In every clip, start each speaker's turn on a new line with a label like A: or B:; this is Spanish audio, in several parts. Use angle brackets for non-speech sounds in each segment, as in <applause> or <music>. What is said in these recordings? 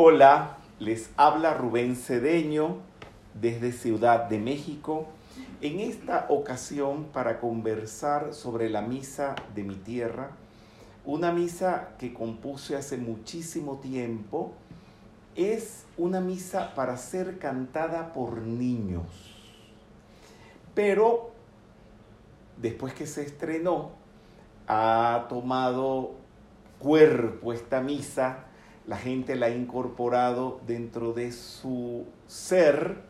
A: Hola, les habla Rubén Cedeño desde Ciudad de México. En esta ocasión para conversar sobre la misa de mi tierra, una misa que compuse hace muchísimo tiempo, es una misa para ser cantada por niños. Pero después que se estrenó, ha tomado cuerpo esta misa la gente la ha incorporado dentro de su ser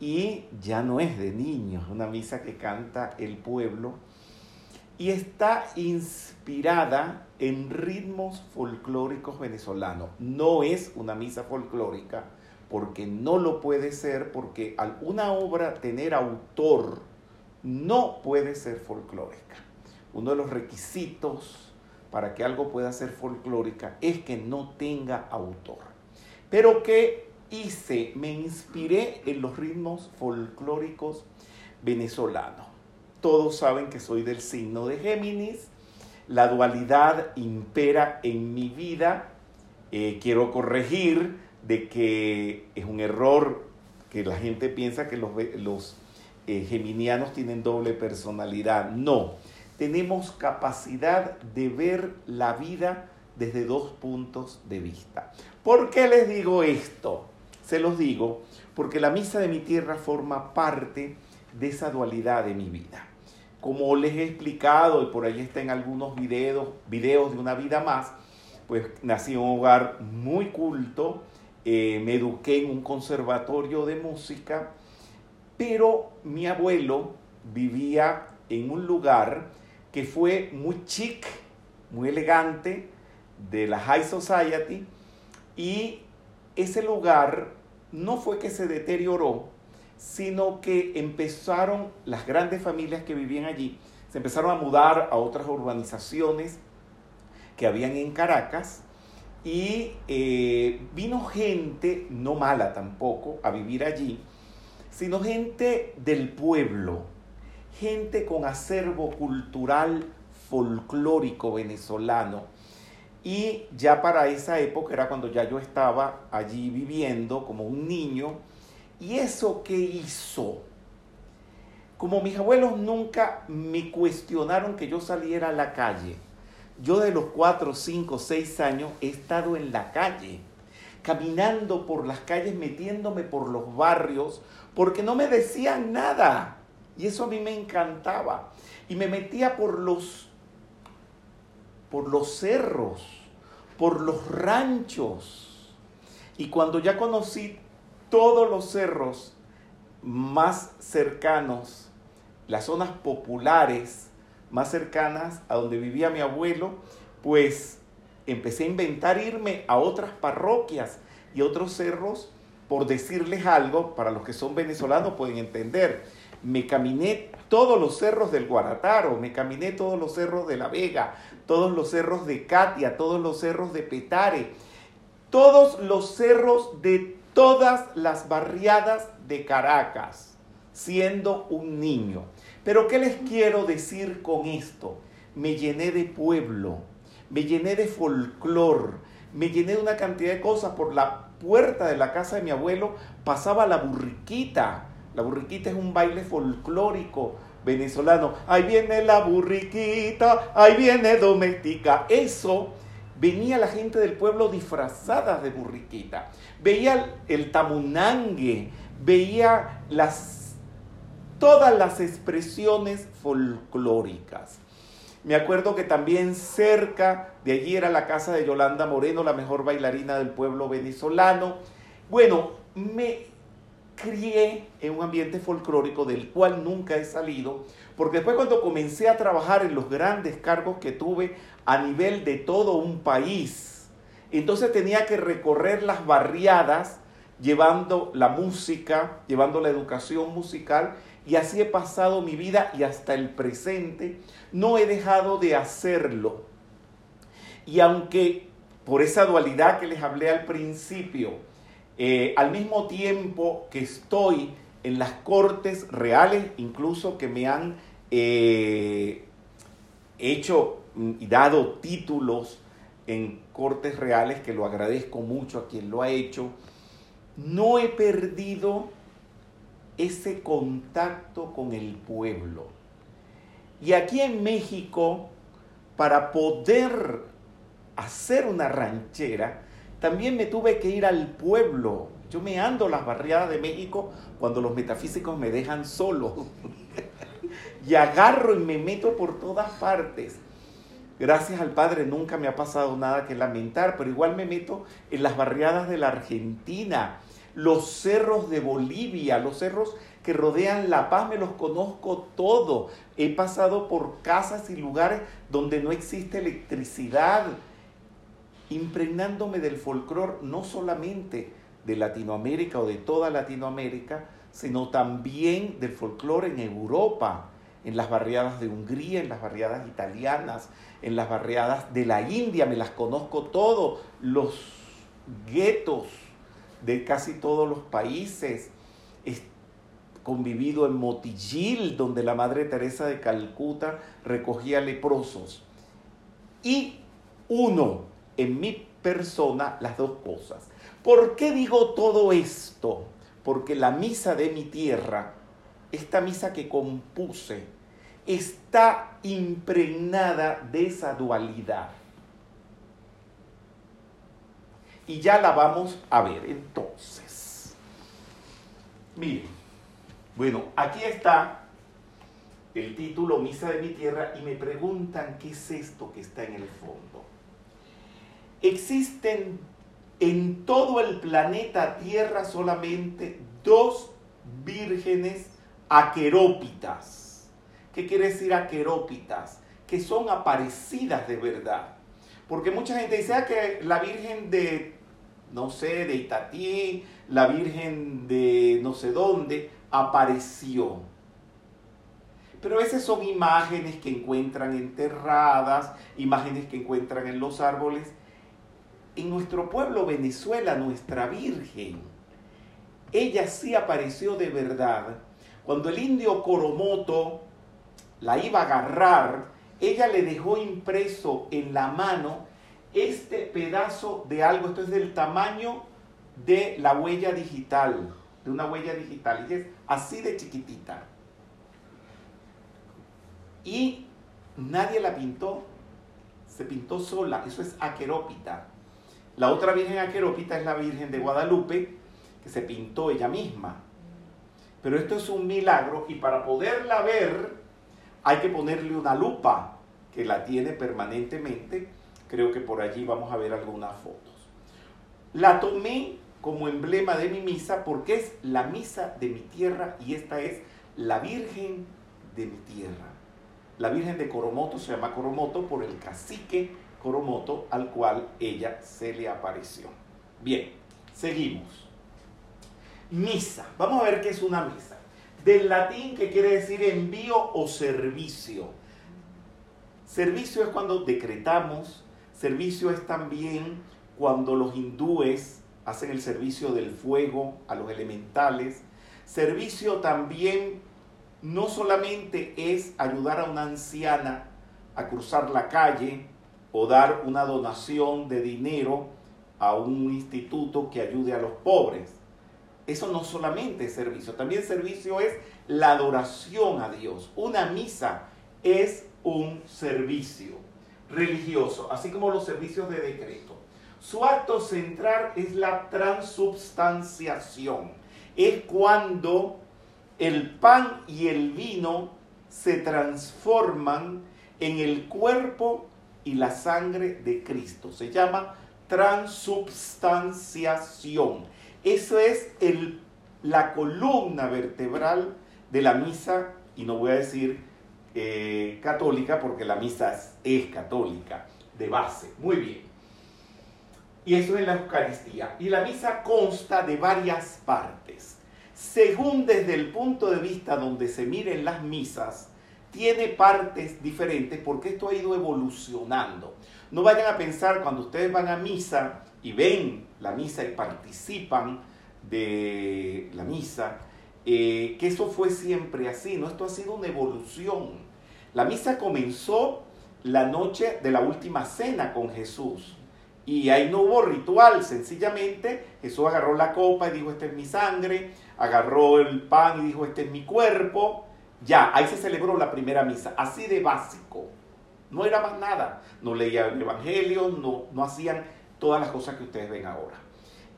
A: y ya no es de niños, una misa que canta el pueblo y está inspirada en ritmos folclóricos venezolanos. No es una misa folclórica porque no lo puede ser, porque una obra tener autor no puede ser folclórica. Uno de los requisitos para que algo pueda ser folclórica es que no tenga autor. Pero ¿qué hice? Me inspiré en los ritmos folclóricos venezolanos. Todos saben que soy del signo de Géminis. La dualidad impera en mi vida. Eh, quiero corregir de que es un error que la gente piensa que los, los eh, geminianos tienen doble personalidad. No tenemos capacidad de ver la vida desde dos puntos de vista. ¿Por qué les digo esto? Se los digo porque la misa de mi tierra forma parte de esa dualidad de mi vida. Como les he explicado, y por ahí está en algunos videos, videos de una vida más, pues nací en un hogar muy culto, eh, me eduqué en un conservatorio de música, pero mi abuelo vivía en un lugar que fue muy chic, muy elegante, de la High Society, y ese lugar no fue que se deterioró, sino que empezaron las grandes familias que vivían allí, se empezaron a mudar a otras urbanizaciones que habían en Caracas, y eh, vino gente, no mala tampoco, a vivir allí, sino gente del pueblo, gente con acervo cultural folclórico venezolano. Y ya para esa época era cuando ya yo estaba allí viviendo como un niño. ¿Y eso qué hizo? Como mis abuelos nunca me cuestionaron que yo saliera a la calle, yo de los 4, 5, 6 años he estado en la calle, caminando por las calles, metiéndome por los barrios, porque no me decían nada. Y eso a mí me encantaba. Y me metía por los, por los cerros, por los ranchos. Y cuando ya conocí todos los cerros más cercanos, las zonas populares más cercanas a donde vivía mi abuelo, pues empecé a inventar irme a otras parroquias y otros cerros por decirles algo, para los que son venezolanos pueden entender me caminé todos los cerros del Guarataro, me caminé todos los cerros de La Vega, todos los cerros de Katia, todos los cerros de Petare, todos los cerros de todas las barriadas de Caracas, siendo un niño. Pero ¿qué les quiero decir con esto? Me llené de pueblo, me llené de folclor, me llené de una cantidad de cosas. Por la puerta de la casa de mi abuelo pasaba la burriquita, la burriquita es un baile folclórico venezolano. Ahí viene la burriquita, ahí viene doméstica. Eso venía la gente del pueblo disfrazada de burriquita. Veía el tamunangue, veía las, todas las expresiones folclóricas. Me acuerdo que también cerca de allí era la casa de Yolanda Moreno, la mejor bailarina del pueblo venezolano. Bueno, me crié en un ambiente folclórico del cual nunca he salido, porque después cuando comencé a trabajar en los grandes cargos que tuve a nivel de todo un país, entonces tenía que recorrer las barriadas llevando la música, llevando la educación musical, y así he pasado mi vida y hasta el presente no he dejado de hacerlo. Y aunque por esa dualidad que les hablé al principio, eh, al mismo tiempo que estoy en las cortes reales, incluso que me han eh, hecho y dado títulos en Cortes Reales, que lo agradezco mucho a quien lo ha hecho, no he perdido ese contacto con el pueblo. Y aquí en México, para poder hacer una ranchera, también me tuve que ir al pueblo. Yo me ando las barriadas de México cuando los metafísicos me dejan solo. <laughs> y agarro y me meto por todas partes. Gracias al Padre nunca me ha pasado nada que lamentar, pero igual me meto en las barriadas de la Argentina, los cerros de Bolivia, los cerros que rodean La Paz, me los conozco todo. He pasado por casas y lugares donde no existe electricidad, impregnándome del folclore no solamente de Latinoamérica o de toda Latinoamérica, sino también del folclore en Europa, en las barriadas de Hungría, en las barriadas italianas, en las barriadas de la India, me las conozco todo, los guetos de casi todos los países. Convivido en Motillil, donde la Madre Teresa de Calcuta recogía leprosos. Y uno, en mi persona, las dos cosas. ¿Por qué digo todo esto? Porque la misa de mi tierra esta misa que compuse está impregnada de esa dualidad. Y ya la vamos a ver entonces. Miren, bueno, aquí está el título Misa de mi Tierra y me preguntan qué es esto que está en el fondo. Existen en todo el planeta Tierra solamente dos vírgenes aquerópitas. ¿Qué quiere decir aquerópitas? Que son aparecidas de verdad. Porque mucha gente dice ah, que la Virgen de, no sé, de Itatí, la Virgen de no sé dónde, apareció. Pero veces son imágenes que encuentran enterradas, imágenes que encuentran en los árboles. En nuestro pueblo Venezuela, nuestra Virgen, ella sí apareció de verdad cuando el indio Coromoto la iba a agarrar, ella le dejó impreso en la mano este pedazo de algo, esto es del tamaño de la huella digital, de una huella digital, y es así de chiquitita. Y nadie la pintó, se pintó sola, eso es aquerópita. La otra virgen aquerópita es la Virgen de Guadalupe, que se pintó ella misma. Pero esto es un milagro y para poderla ver hay que ponerle una lupa que la tiene permanentemente. Creo que por allí vamos a ver algunas fotos. La tomé como emblema de mi misa porque es la misa de mi tierra y esta es la Virgen de mi tierra. La Virgen de Coromoto se llama Coromoto por el cacique Coromoto al cual ella se le apareció. Bien, seguimos misa. Vamos a ver qué es una misa. Del latín que quiere decir envío o servicio. Servicio es cuando decretamos, servicio es también cuando los hindúes hacen el servicio del fuego a los elementales. Servicio también no solamente es ayudar a una anciana a cruzar la calle o dar una donación de dinero a un instituto que ayude a los pobres. Eso no solamente es servicio, también servicio es la adoración a Dios. Una misa es un servicio religioso, así como los servicios de decreto. Su acto central es la transubstanciación. Es cuando el pan y el vino se transforman en el cuerpo y la sangre de Cristo. Se llama transubstanciación. Eso es el, la columna vertebral de la misa, y no voy a decir eh, católica porque la misa es, católica de base. Muy bien. Y eso es la Eucaristía. Y la misa consta de varias partes. Según desde el punto de vista donde se miren las misas, tiene partes diferentes porque esto ha ido evolucionando. No vayan a pensar cuando ustedes van a misa y ven la misa y participan de la misa, eh, que eso fue siempre así, ¿no? Esto ha sido una evolución. La misa comenzó la noche de la última cena con Jesús. Y ahí no hubo ritual, sencillamente Jesús agarró la copa y dijo, esta es mi sangre, agarró el pan y dijo, este es mi cuerpo. Ya, ahí se celebró la primera misa, así de básico. No era más nada. No leían el Evangelio, no, no hacían todas las cosas que ustedes ven ahora.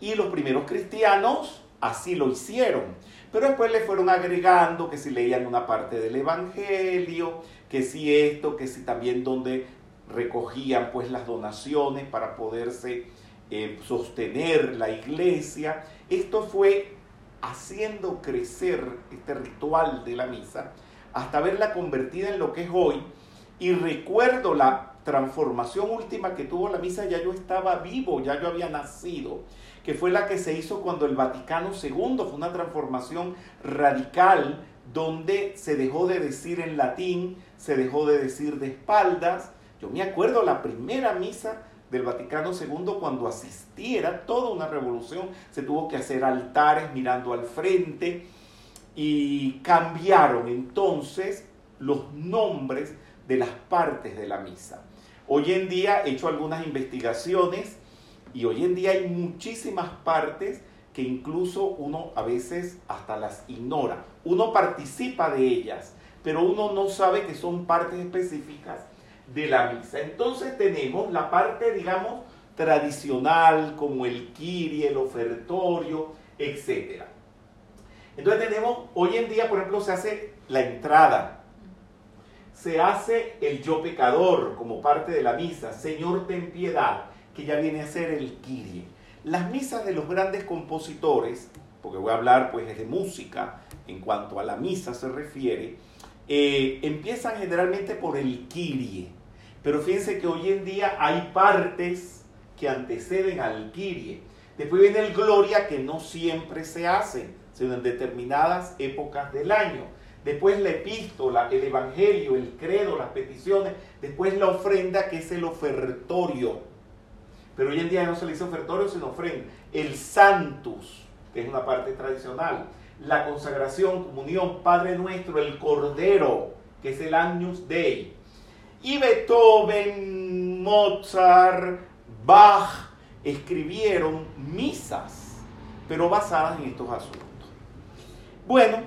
A: Y los primeros cristianos así lo hicieron. Pero después le fueron agregando que si leían una parte del Evangelio, que si esto, que si también donde recogían pues las donaciones para poderse eh, sostener la iglesia. Esto fue haciendo crecer este ritual de la misa hasta verla convertida en lo que es hoy. Y recuerdo la transformación última que tuvo la misa, ya yo estaba vivo, ya yo había nacido, que fue la que se hizo cuando el Vaticano II fue una transformación radical donde se dejó de decir en latín, se dejó de decir de espaldas. Yo me acuerdo la primera misa del Vaticano II cuando asistí, era toda una revolución, se tuvo que hacer altares mirando al frente y cambiaron entonces los nombres de las partes de la misa. Hoy en día he hecho algunas investigaciones y hoy en día hay muchísimas partes que incluso uno a veces hasta las ignora. Uno participa de ellas, pero uno no sabe que son partes específicas de la misa. Entonces tenemos la parte, digamos, tradicional, como el kiri, el ofertorio, etc. Entonces tenemos, hoy en día, por ejemplo, se hace la entrada, se hace el yo pecador como parte de la misa, Señor ten piedad, que ya viene a ser el kiri. Las misas de los grandes compositores, porque voy a hablar pues de música en cuanto a la misa se refiere, eh, empiezan generalmente por el Kirie. Pero fíjense que hoy en día hay partes que anteceden al Kirie. Después viene el Gloria que no siempre se hace, sino en determinadas épocas del año. Después la epístola, el evangelio, el credo, las peticiones. Después la ofrenda que es el ofertorio pero hoy en día no se le dice ofertorio, sino ofrenda. El Santus, que es una parte tradicional. La consagración, comunión, Padre Nuestro, el Cordero, que es el Agnus Dei. Y Beethoven, Mozart, Bach escribieron misas, pero basadas en estos asuntos. Bueno,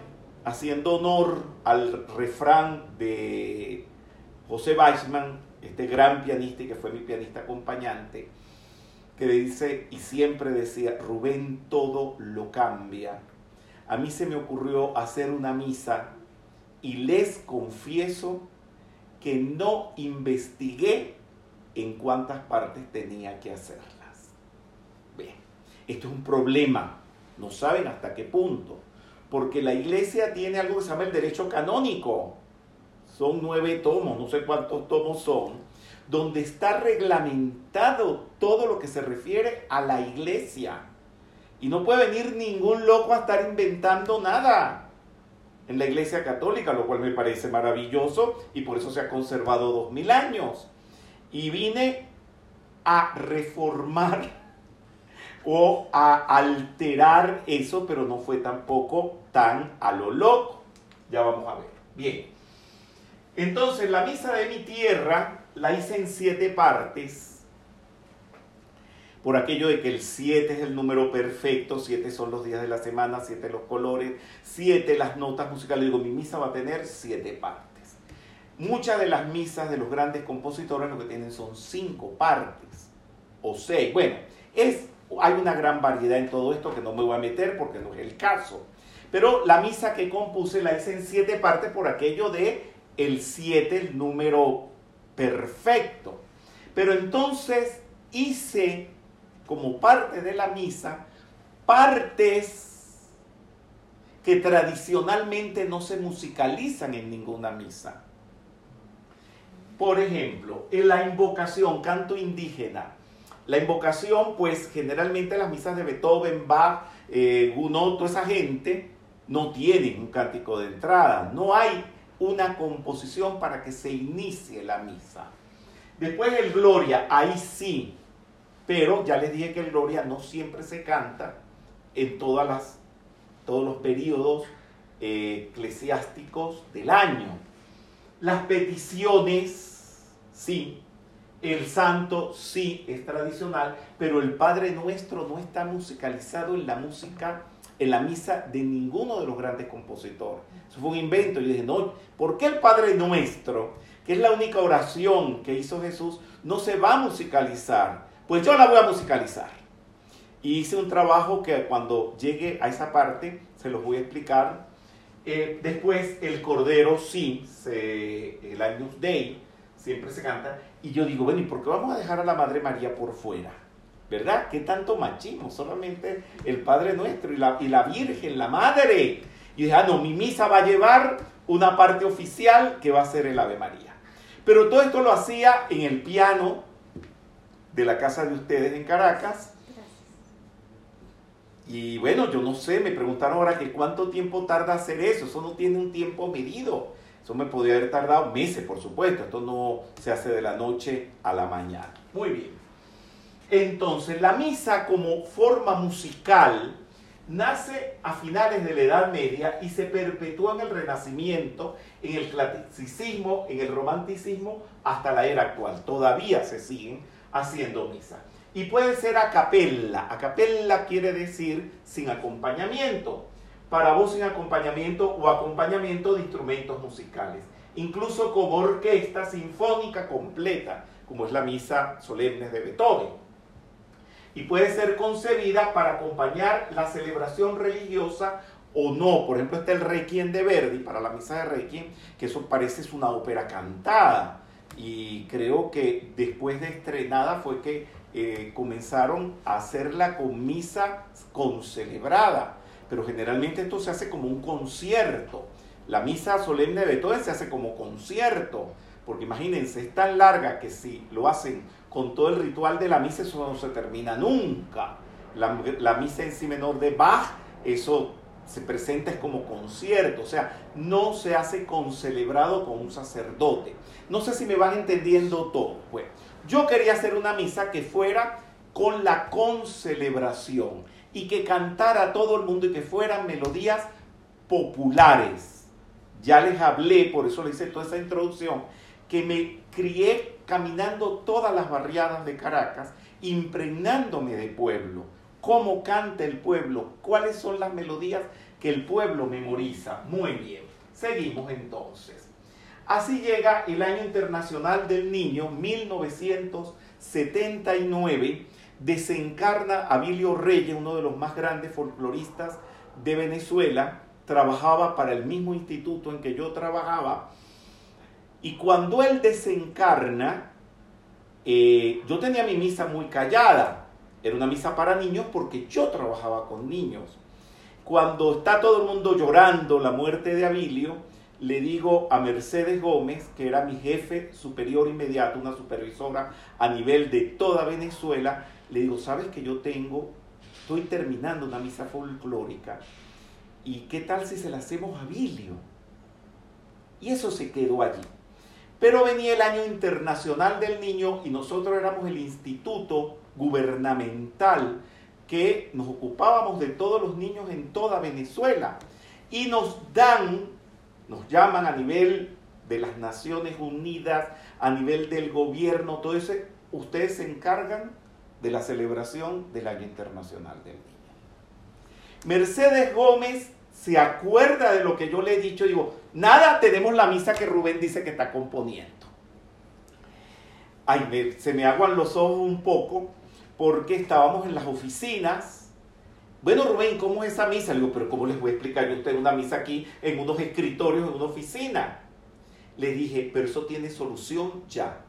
A: haciendo honor al refrán de José Weissman, este gran pianista y que fue mi pianista acompañante, que dice y siempre decía, Rubén todo lo cambia. A mí se me ocurrió hacer una misa y les confieso que no investigué en cuántas partes tenía que hacerlas. Bien, esto es un problema, no saben hasta qué punto, porque la iglesia tiene algo que se llama el derecho canónico. Son nueve tomos, no sé cuántos tomos son, donde está reglamentado todo lo que se refiere a la iglesia. Y no puede venir ningún loco a estar inventando nada en la iglesia católica, lo cual me parece maravilloso y por eso se ha conservado dos mil años. Y vine a reformar <laughs> o a alterar eso, pero no fue tampoco tan a lo loco. Ya vamos a ver. Bien. Entonces, la misa de mi tierra la hice en siete partes, por aquello de que el siete es el número perfecto, siete son los días de la semana, siete los colores, siete las notas musicales. Digo, mi misa va a tener siete partes. Muchas de las misas de los grandes compositores lo que tienen son cinco partes o seis. Bueno, es, hay una gran variedad en todo esto que no me voy a meter porque no es el caso. Pero la misa que compuse la hice en siete partes por aquello de el siete, el número perfecto. Pero entonces hice como parte de la misa partes que tradicionalmente no se musicalizan en ninguna misa. Por ejemplo, en la invocación, canto indígena. La invocación, pues generalmente las misas de Beethoven, Bach, eh, Gounod, toda esa gente no tienen un cántico de entrada. No hay una composición para que se inicie la misa. Después el Gloria, ahí sí, pero ya les dije que el Gloria no siempre se canta en todas las, todos los periodos eh, eclesiásticos del año. Las peticiones sí. El santo sí es tradicional, pero el Padre Nuestro no está musicalizado en la música, en la misa de ninguno de los grandes compositores. Eso fue un invento. Yo dije, no, ¿por qué el Padre Nuestro, que es la única oración que hizo Jesús, no se va a musicalizar? Pues yo la voy a musicalizar. Y hice un trabajo que cuando llegue a esa parte se los voy a explicar. Eh, después el Cordero sí, el Agnus Dei, siempre se canta. Y yo digo, bueno, ¿y por qué vamos a dejar a la Madre María por fuera? ¿Verdad? ¿Qué tanto machismo? Solamente el Padre Nuestro y la, y la Virgen, la Madre. Y dije, ah, no, mi misa va a llevar una parte oficial que va a ser el Ave María. Pero todo esto lo hacía en el piano de la casa de ustedes en Caracas. Y bueno, yo no sé, me preguntaron ahora que cuánto tiempo tarda hacer eso. Eso no tiene un tiempo medido. Eso me podría haber tardado meses, por supuesto. Esto no se hace de la noche a la mañana. Muy bien. Entonces, la misa como forma musical nace a finales de la Edad Media y se perpetúa en el Renacimiento, en el clasicismo, en el romanticismo, hasta la era actual. Todavía se siguen haciendo misa. Y puede ser a capella. A capella quiere decir sin acompañamiento para voz sin acompañamiento o acompañamiento de instrumentos musicales, incluso como orquesta sinfónica completa, como es la misa solemne de Beethoven. Y puede ser concebida para acompañar la celebración religiosa o no. Por ejemplo, está el Requiem de Verdi, para la misa de Requiem, que eso parece es una ópera cantada. Y creo que después de estrenada fue que eh, comenzaron a hacerla con misa concelebrada pero generalmente esto se hace como un concierto. La misa solemne de Beethoven se hace como concierto, porque imagínense, es tan larga que si lo hacen con todo el ritual de la misa, eso no se termina nunca. La, misa en sí menor de Bach, eso se presenta es como concierto, o sea, no se hace con celebrado con un sacerdote. No sé si me van entendiendo todo. Pues yo quería hacer una misa que fuera con la concelebración y que cantara a todo el mundo y que fueran melodías populares. Ya les hablé, por eso les hice toda esa introducción, que me crié caminando todas las barriadas de Caracas, impregnándome de pueblo, cómo canta el pueblo, cuáles son las melodías que el pueblo memoriza. Muy bien, seguimos entonces. Así llega el Año Internacional del Niño, 1979, desencarna a Bilio Reyes, uno de los más grandes folcloristas de Venezuela, trabajaba para el mismo instituto en que yo trabajaba, y cuando él desencarna, eh, yo tenía mi misa muy callada, era una misa para niños porque yo trabajaba con niños. Cuando está todo el mundo llorando la muerte de Abilio, le digo a Mercedes Gómez, que era mi jefe superior inmediato, una supervisora a nivel de toda Venezuela, le digo, ¿sabes que yo tengo, estoy terminando una misa folclórica? ¿Y qué tal si se la hacemos a Bilio? Y eso se quedó allí. Pero venía el año internacional del niño y nosotros éramos el instituto gubernamental que nos ocupábamos de todos los niños en toda Venezuela. Y nos dan, nos llaman a nivel de las Naciones Unidas, a nivel del gobierno, todo eso, ustedes se encargan de la celebración del Año Internacional del Niño. Mercedes Gómez se acuerda de lo que yo le he dicho, digo, nada, tenemos la misa que Rubén dice que está componiendo. Ay, se me aguan los ojos un poco porque estábamos en las oficinas. Bueno, Rubén, ¿cómo es esa misa? Le digo, pero ¿cómo les voy a explicar yo a usted una misa aquí en unos escritorios, en una oficina? Le dije, pero eso tiene solución ya.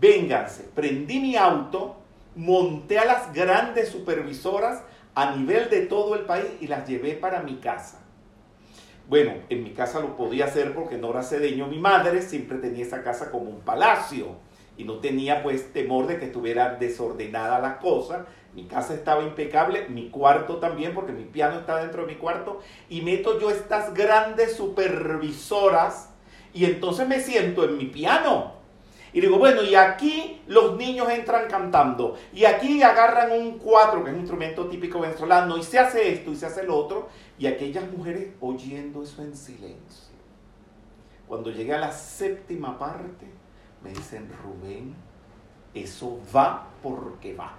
A: Vénganse, prendí mi auto, monté a las grandes supervisoras a nivel de todo el país y las llevé para mi casa. Bueno, en mi casa lo podía hacer porque Nora Cedeño, mi madre, siempre tenía esa casa como un palacio y no tenía pues temor de que estuviera desordenada la cosa. Mi casa estaba impecable, mi cuarto también, porque mi piano está dentro de mi cuarto, y meto yo estas grandes supervisoras y entonces me siento en mi piano y digo, bueno, y aquí los niños entran cantando. Y aquí agarran un cuatro, que es un instrumento típico venezolano, y se hace esto y se hace lo otro. Y aquellas mujeres oyendo eso en silencio. Cuando llegué a la séptima parte, Me dicen, Rubén, eso va porque va.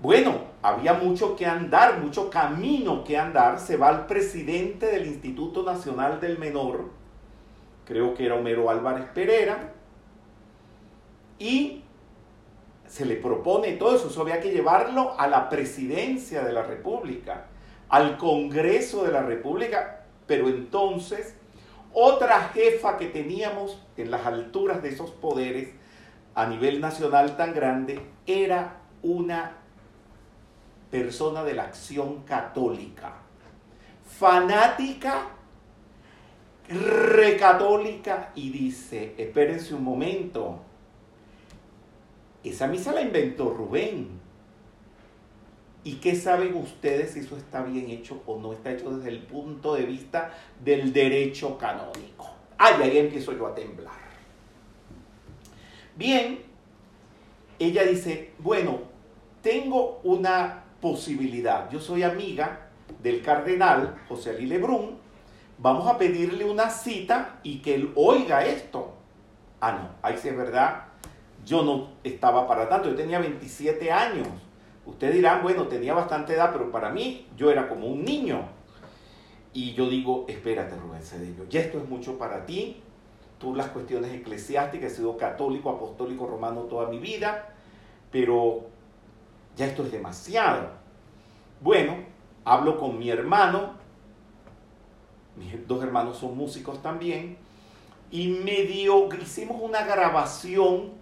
A: Bueno, había mucho que andar, mucho camino que andar. Se va el presidente del Instituto Nacional del Menor, creo que era Homero Álvarez Pereira, y se le propone todo eso. Eso había que llevarlo a la presidencia de la República, al Congreso de la República, pero entonces otra jefa que teníamos en las alturas de esos poderes a nivel nacional tan grande era una persona de la acción católica, fanática, recatólica, y dice, espérense un momento, esa misa la inventó Rubén. ¿Y qué saben ustedes si eso está bien hecho o no está hecho desde el punto de vista del derecho canónico? Ay, ahí empiezo yo a temblar. Bien, ella dice, bueno, tengo una posibilidad. Yo soy amiga del cardenal José Ali Lebrun. Vamos a pedirle una cita y que él oiga esto. Ah, no, ahí sí es verdad. Yo no estaba para tanto. Yo tenía 27 años. Ustedes dirán, bueno, tenía bastante edad, pero para mí yo era como un niño. Y yo digo, espérate, Rubén Cedillo, ya esto es mucho para ti. Tú las cuestiones eclesiásticas, he sido católico, apostólico, romano toda mi vida, pero ya esto es demasiado. Bueno, hablo con mi hermano, mis dos hermanos son músicos también, y medio hicimos una grabación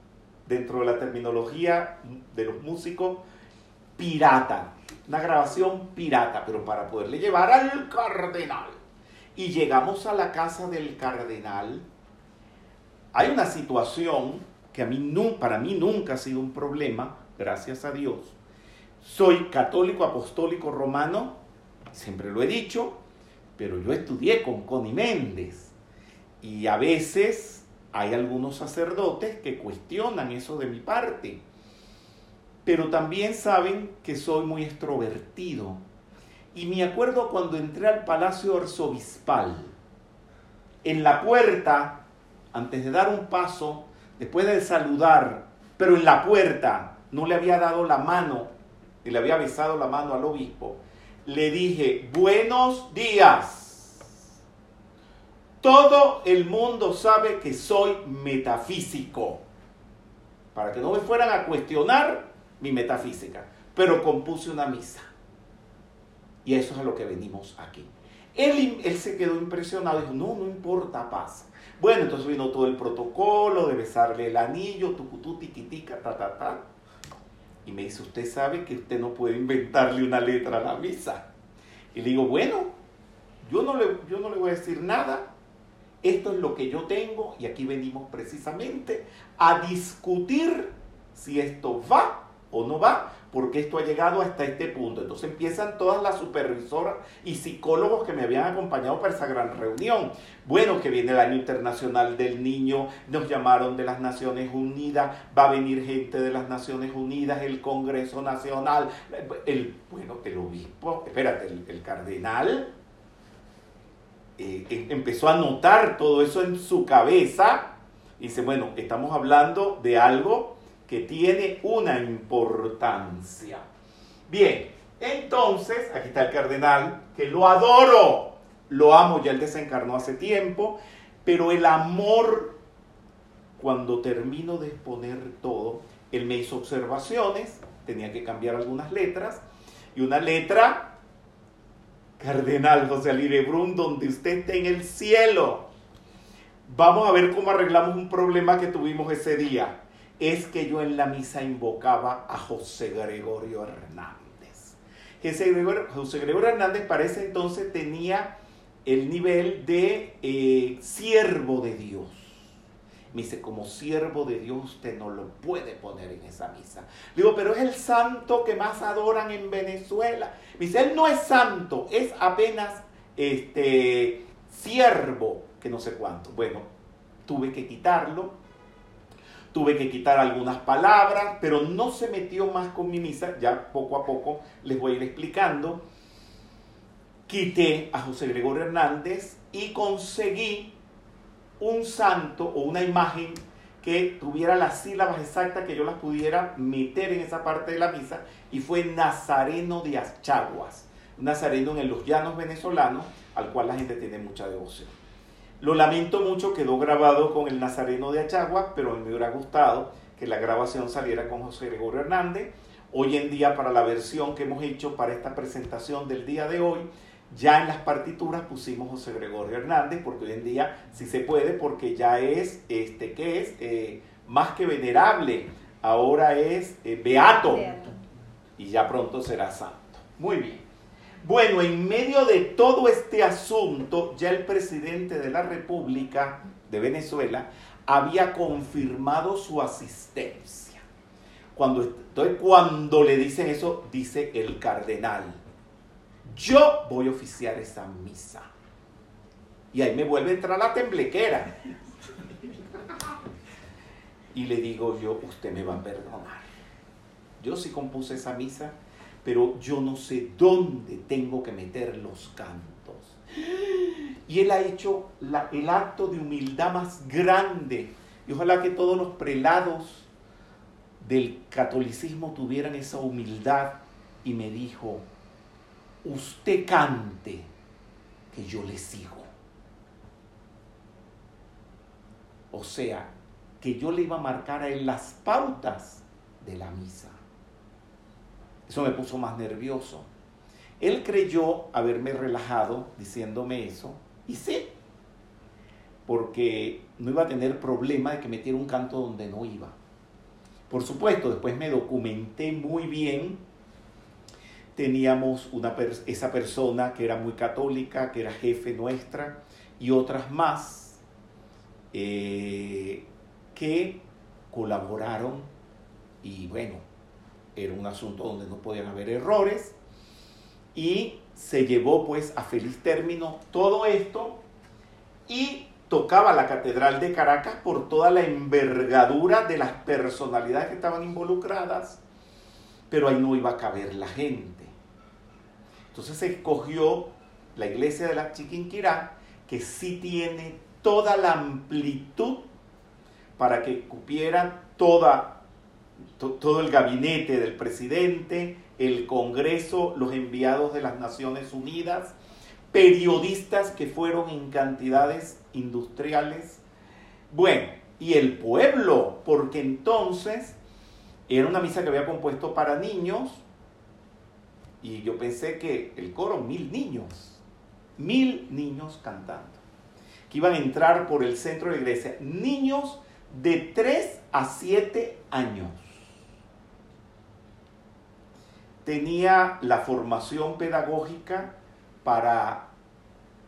A: dentro de la terminología de los músicos pirata, una grabación pirata, pero para poderle llevar al cardenal. Y llegamos a la casa del cardenal. Hay una situación que a mí, para mí nunca ha sido un problema, gracias a Dios soy católico apostólico romano, siempre lo he dicho, pero yo estudié con Connie Méndez. Y a veces hay algunos sacerdotes que cuestionan eso de mi parte. Pero también saben que soy muy extrovertido. Y me acuerdo cuando entré al Palacio Arzobispal. En la puerta, antes de dar un paso, después de saludar, pero en la puerta no le había dado la mano y le había besado la mano al obispo, le dije, buenos días. Todo el mundo sabe que soy metafísico, para que no me fueran a cuestionar mi metafísica, pero compuse una misa. Y eso es a lo que venimos aquí. Él, él se quedó impresionado, dijo, no, no importa, pasa. Bueno, entonces vino todo el protocolo de besarle el anillo, tucutú, tiquitica, ta, ta, ta. Y me dice, usted sabe que usted no puede inventarle una letra a la misa. Y le digo, bueno, yo no le, yo no le voy a decir nada. Esto es lo que yo tengo y aquí venimos precisamente a discutir si esto va o no va, porque esto ha llegado hasta este punto. Entonces empiezan todas las supervisoras y psicólogos que me habían acompañado para esa gran reunión. Bueno, que viene el Año Internacional del Niño, nos llamaron de las Naciones Unidas, va a venir gente de las Naciones Unidas, el Congreso Nacional, el, bueno, el obispo, espérate, el, cardenal eh, em, empezó a notar todo eso en su cabeza y dice, bueno, estamos hablando de algo que tiene una importancia. Bien, entonces, aquí está el cardenal, que lo adoro, lo amo, ya él desencarnó hace tiempo, pero el amor, cuando termino de exponer todo, él me hizo observaciones, tenía que cambiar algunas letras, y una letra, Cardenal José Alirebrun, donde usted esté en el cielo. Vamos a ver cómo arreglamos un problema que tuvimos ese día es que yo en la misa invocaba a José Gregorio Hernández. José Gregorio, Hernández para ese entonces tenía el nivel de eh, siervo de Dios. Me dice, como siervo de Dios usted no lo puede poner en esa misa. Digo, pero es el santo que más adoran en Venezuela. Me dice, él no es santo, es apenas este, siervo, que no sé cuánto. Bueno, tuve que quitarlo, tuve que quitar algunas palabras, pero no se metió más con mi misa, ya poco a poco les voy a ir explicando. Quité a José Gregorio Hernández y conseguí un santo o una imagen que tuviera las sílabas exactas que yo las pudiera meter en esa parte de la misa y fue Nazareno de Achaguas, Nazareno en los llanos venezolanos al cual la gente tiene mucha devoción. Lo lamento mucho, quedó grabado con el Nazareno de Achaguas, pero me hubiera gustado que la grabación saliera con José Gregorio Hernández. Hoy en día, para la versión que hemos hecho para esta presentación del día de hoy, ya en las partituras pusimos José Gregorio Hernández, porque hoy en día sí se puede, porque ya es, este, ¿qué es? Eh, más que venerable, ahora es eh, beato, y ya pronto será santo. Muy bien. Bueno, en medio de todo este asunto, ya el presidente de la República de Venezuela había confirmado su asistencia. Cuando, entonces, cuando le dicen eso, dice el cardenal, yo voy a oficiar esa misa. Y ahí me vuelve a entrar la temblequera. Y le digo yo, usted me va a perdonar. Yo sí compuse esa misa, pero yo no sé dónde tengo que meter los cantos. Y él ha hecho el acto de humildad más grande. Y ojalá que todos los prelados del catolicismo tuvieran esa humildad. Y me dijo, usted cante, que yo le sigo. O sea, que yo le iba a marcar a él las pautas de la misa. Eso me puso más nervioso. Él creyó haberme relajado diciéndome eso, y sí, porque no iba a tener problema de que metiera un canto donde no iba. Por supuesto, después me documenté muy bien teníamos una esa persona que era muy católica, que era jefe nuestra, y otras más eh, que colaboraron y bueno, era un asunto donde no podían haber errores y se llevó pues a feliz término todo esto y tocaba la Catedral de Caracas por toda la envergadura de las personalidades que estaban involucradas, pero ahí no iba a caber la gente. Entonces se escogió la iglesia de la Chiquinquirá, que sí tiene toda la amplitud para que cupiera toda, todo el gabinete del presidente, el Congreso, los enviados de las Naciones Unidas, periodistas que fueron en cantidades industriales. Bueno, y el pueblo, porque entonces era una misa que había compuesto para niños, y yo pensé que el coro, mil niños, mil niños cantando, que iban a entrar por el centro de la iglesia, niños de 3 a 7 años. Tenía la formación pedagógica para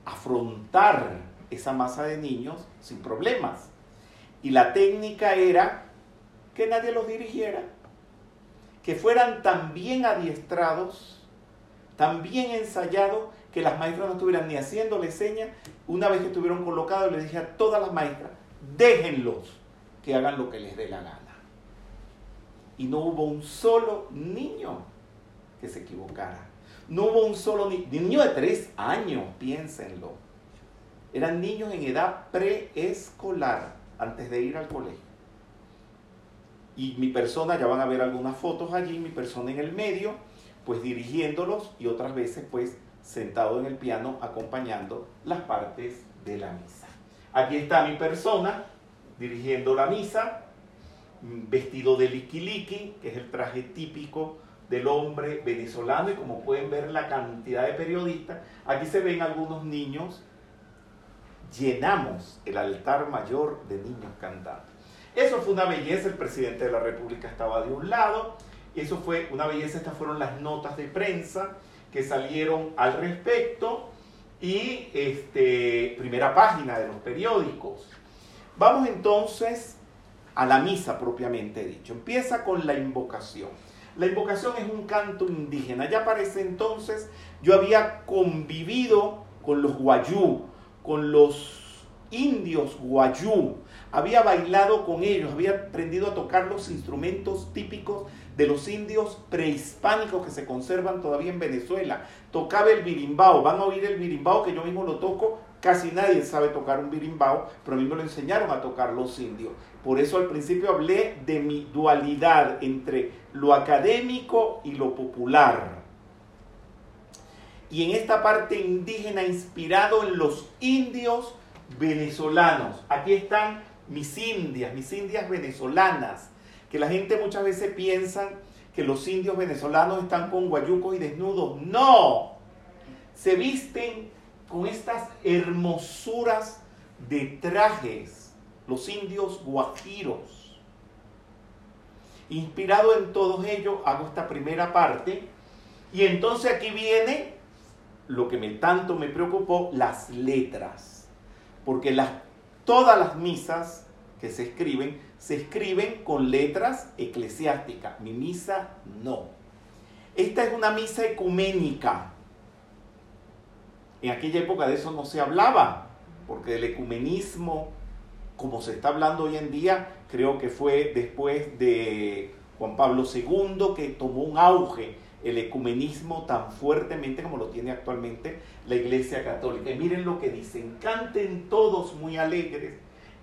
A: afrontar esa masa de niños sin problemas. Y la técnica era que nadie los dirigiera, que fueran tan bien adiestrados También ensayado que las maestras no estuvieran ni haciéndole señas. Una vez que estuvieron colocados, le dije a todas las maestras, déjenlos que hagan lo que les dé la gana. Y no hubo un solo niño que se equivocara. No hubo un solo niño de tres años, piénsenlo. Eran niños en edad preescolar, antes de ir al colegio. Y mi persona, ya van a ver algunas fotos allí, mi persona en el medio, pues dirigiéndolos y otras veces pues sentado en el piano acompañando las partes de la misa. Aquí está mi persona dirigiendo la misa, vestido de liquiliqui, que es el traje típico del hombre venezolano y como pueden ver la cantidad de periodistas, aquí se ven algunos niños, llenamos el altar mayor de niños cantando. Eso fue una belleza, el presidente de la República estaba de un lado, eso fue una belleza, estas fueron las notas de prensa que salieron al respecto y este, primera página de los periódicos. Vamos entonces a la misa propiamente dicho. Empieza con la invocación. La invocación es un canto indígena. Ya para ese entonces yo había convivido con los guayú, con los indios guayú. Había bailado con ellos, había aprendido a tocar los instrumentos típicos de los indios prehispánicos que se conservan todavía en Venezuela. Tocaba el birimbao, van a oír el birimbao que yo mismo lo toco casi nadie sabe tocar un birimbao, pero a mí me lo enseñaron a tocar los indios. Por eso al principio hablé de mi dualidad entre lo académico y lo popular. Y en esta parte indígena inspirado en los indios venezolanos. Aquí están mis indias, mis indias venezolanas, que la gente muchas veces piensa que los indios venezolanos están con guayucos y desnudos. No, se visten con estas hermosuras de trajes, los indios guajiros. Inspirado en todos ellos, hago esta primera parte. Y entonces aquí viene lo que me, tanto me preocupó, las letras. Porque las, todas las misas que se escriben, se escriben con letras eclesiásticas. Mi misa no. Esta es una misa ecuménica. En aquella época de eso no se hablaba, porque el ecumenismo, como se está hablando hoy en día, creo que fue después de Juan Pablo II que tomó un auge el ecumenismo tan fuertemente como lo tiene actualmente la Iglesia Católica. Y miren lo que dicen, canten todos muy alegres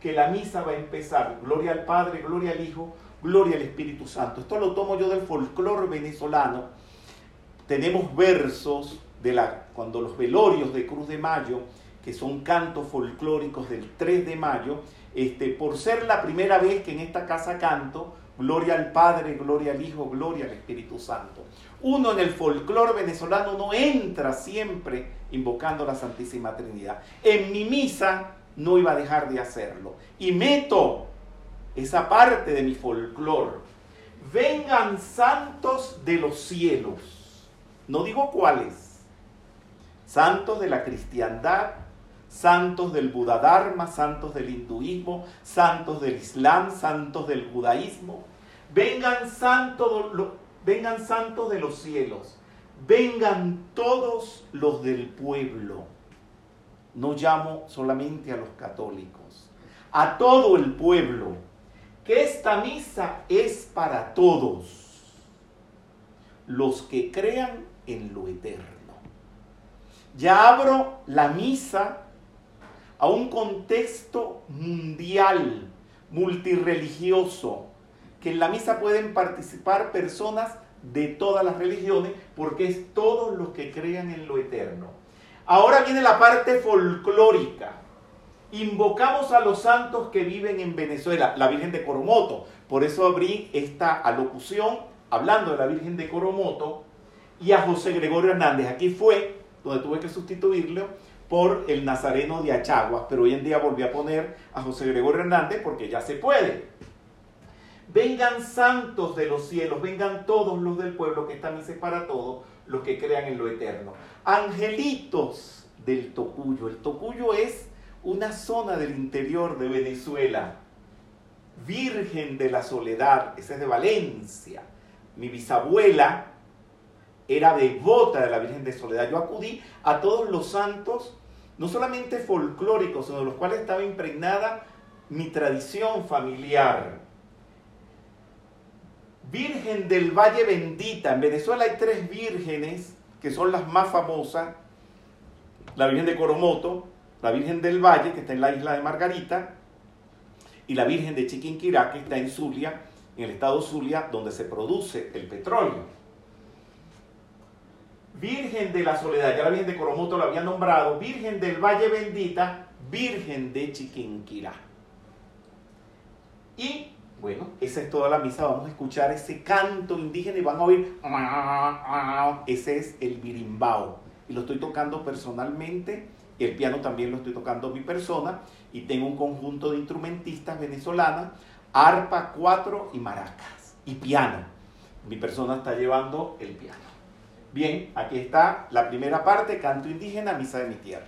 A: que la misa va a empezar. Gloria al Padre, gloria al Hijo, gloria al Espíritu Santo. Esto lo tomo yo del folclore venezolano. Tenemos versos cuando los velorios de Cruz de Mayo, que son cantos folclóricos del 3 de mayo, este, por ser la primera vez que en esta casa canto, gloria al Padre, gloria al Hijo, gloria al Espíritu Santo. Uno en el folclore venezolano no entra siempre invocando la Santísima Trinidad. En mi misa no iba a dejar de hacerlo. Y meto esa parte de mi folclore. Vengan santos de los cielos. No digo cuáles. Santos de la cristiandad, santos del Dharma, santos del hinduismo, santos del islam, santos del judaísmo. Vengan vengan santos de los cielos. Vengan todos los del pueblo no llamo solamente a los católicos, a todo el pueblo, que esta misa es para todos los que crean en lo eterno. Ya abro la misa a un contexto mundial, multireligioso, que en la misa pueden participar personas de todas las religiones, porque es todos los que crean en lo eterno. Ahora viene la parte folclórica. Invocamos a los santos que viven en Venezuela, la Virgen de Coromoto. Por eso abrí esta alocución hablando de la Virgen de Coromoto y a José Gregorio Hernández. Aquí fue donde tuve que sustituirlo por el Nazareno de Achaguas, pero hoy en día volví a poner a José Gregorio Hernández porque ya se puede. Vengan santos de los cielos, vengan todos los del pueblo, que esta misa es para todos los que crean en lo eterno. Angelitos del Tocuyo. El Tocuyo es una zona del interior de Venezuela. Virgen de la Soledad, esa es de Valencia. Mi bisabuela era devota de la Virgen de Soledad. Yo acudí a todos los santos, no solamente folclóricos, sino de los cuales estaba impregnada mi tradición familiar. Virgen del Valle Bendita. En Venezuela hay tres vírgenes que son las más famosas. La Virgen de Coromoto, la Virgen del Valle, que está en la isla de Margarita, y la Virgen de Chiquinquirá, que está en Zulia, en el estado Zulia, donde se produce el petróleo. Virgen de la Soledad, ya la Virgen de Coromoto la había nombrado, Virgen del Valle Bendita, Virgen de Chiquinquirá. Y bueno, esa es toda la misa. Vamos a escuchar ese canto indígena y van a oír. Ese es el birimbao. Y lo estoy tocando personalmente. El piano también lo estoy tocando mi persona. Y tengo un conjunto de instrumentistas venezolanas, arpa, cuatro y maracas. Y piano. Mi persona está llevando el piano. Bien, aquí está la primera parte, canto indígena, misa de mi tierra.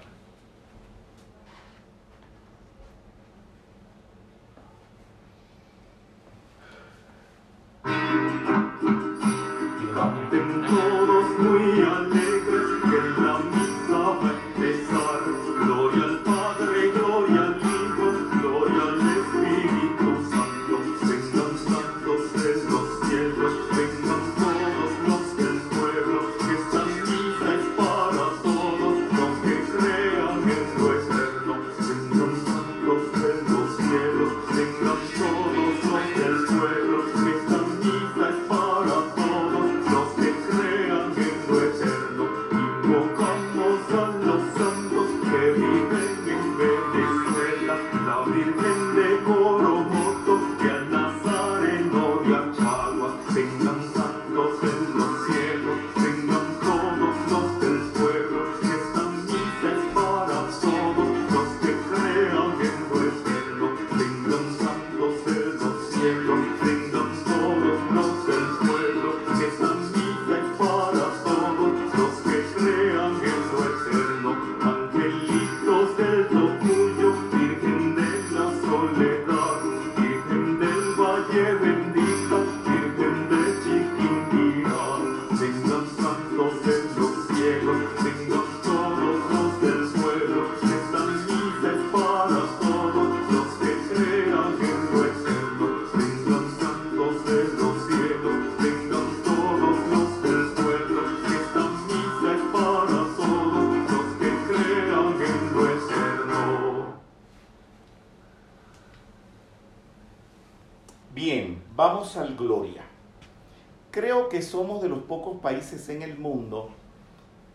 A: Países en el mundo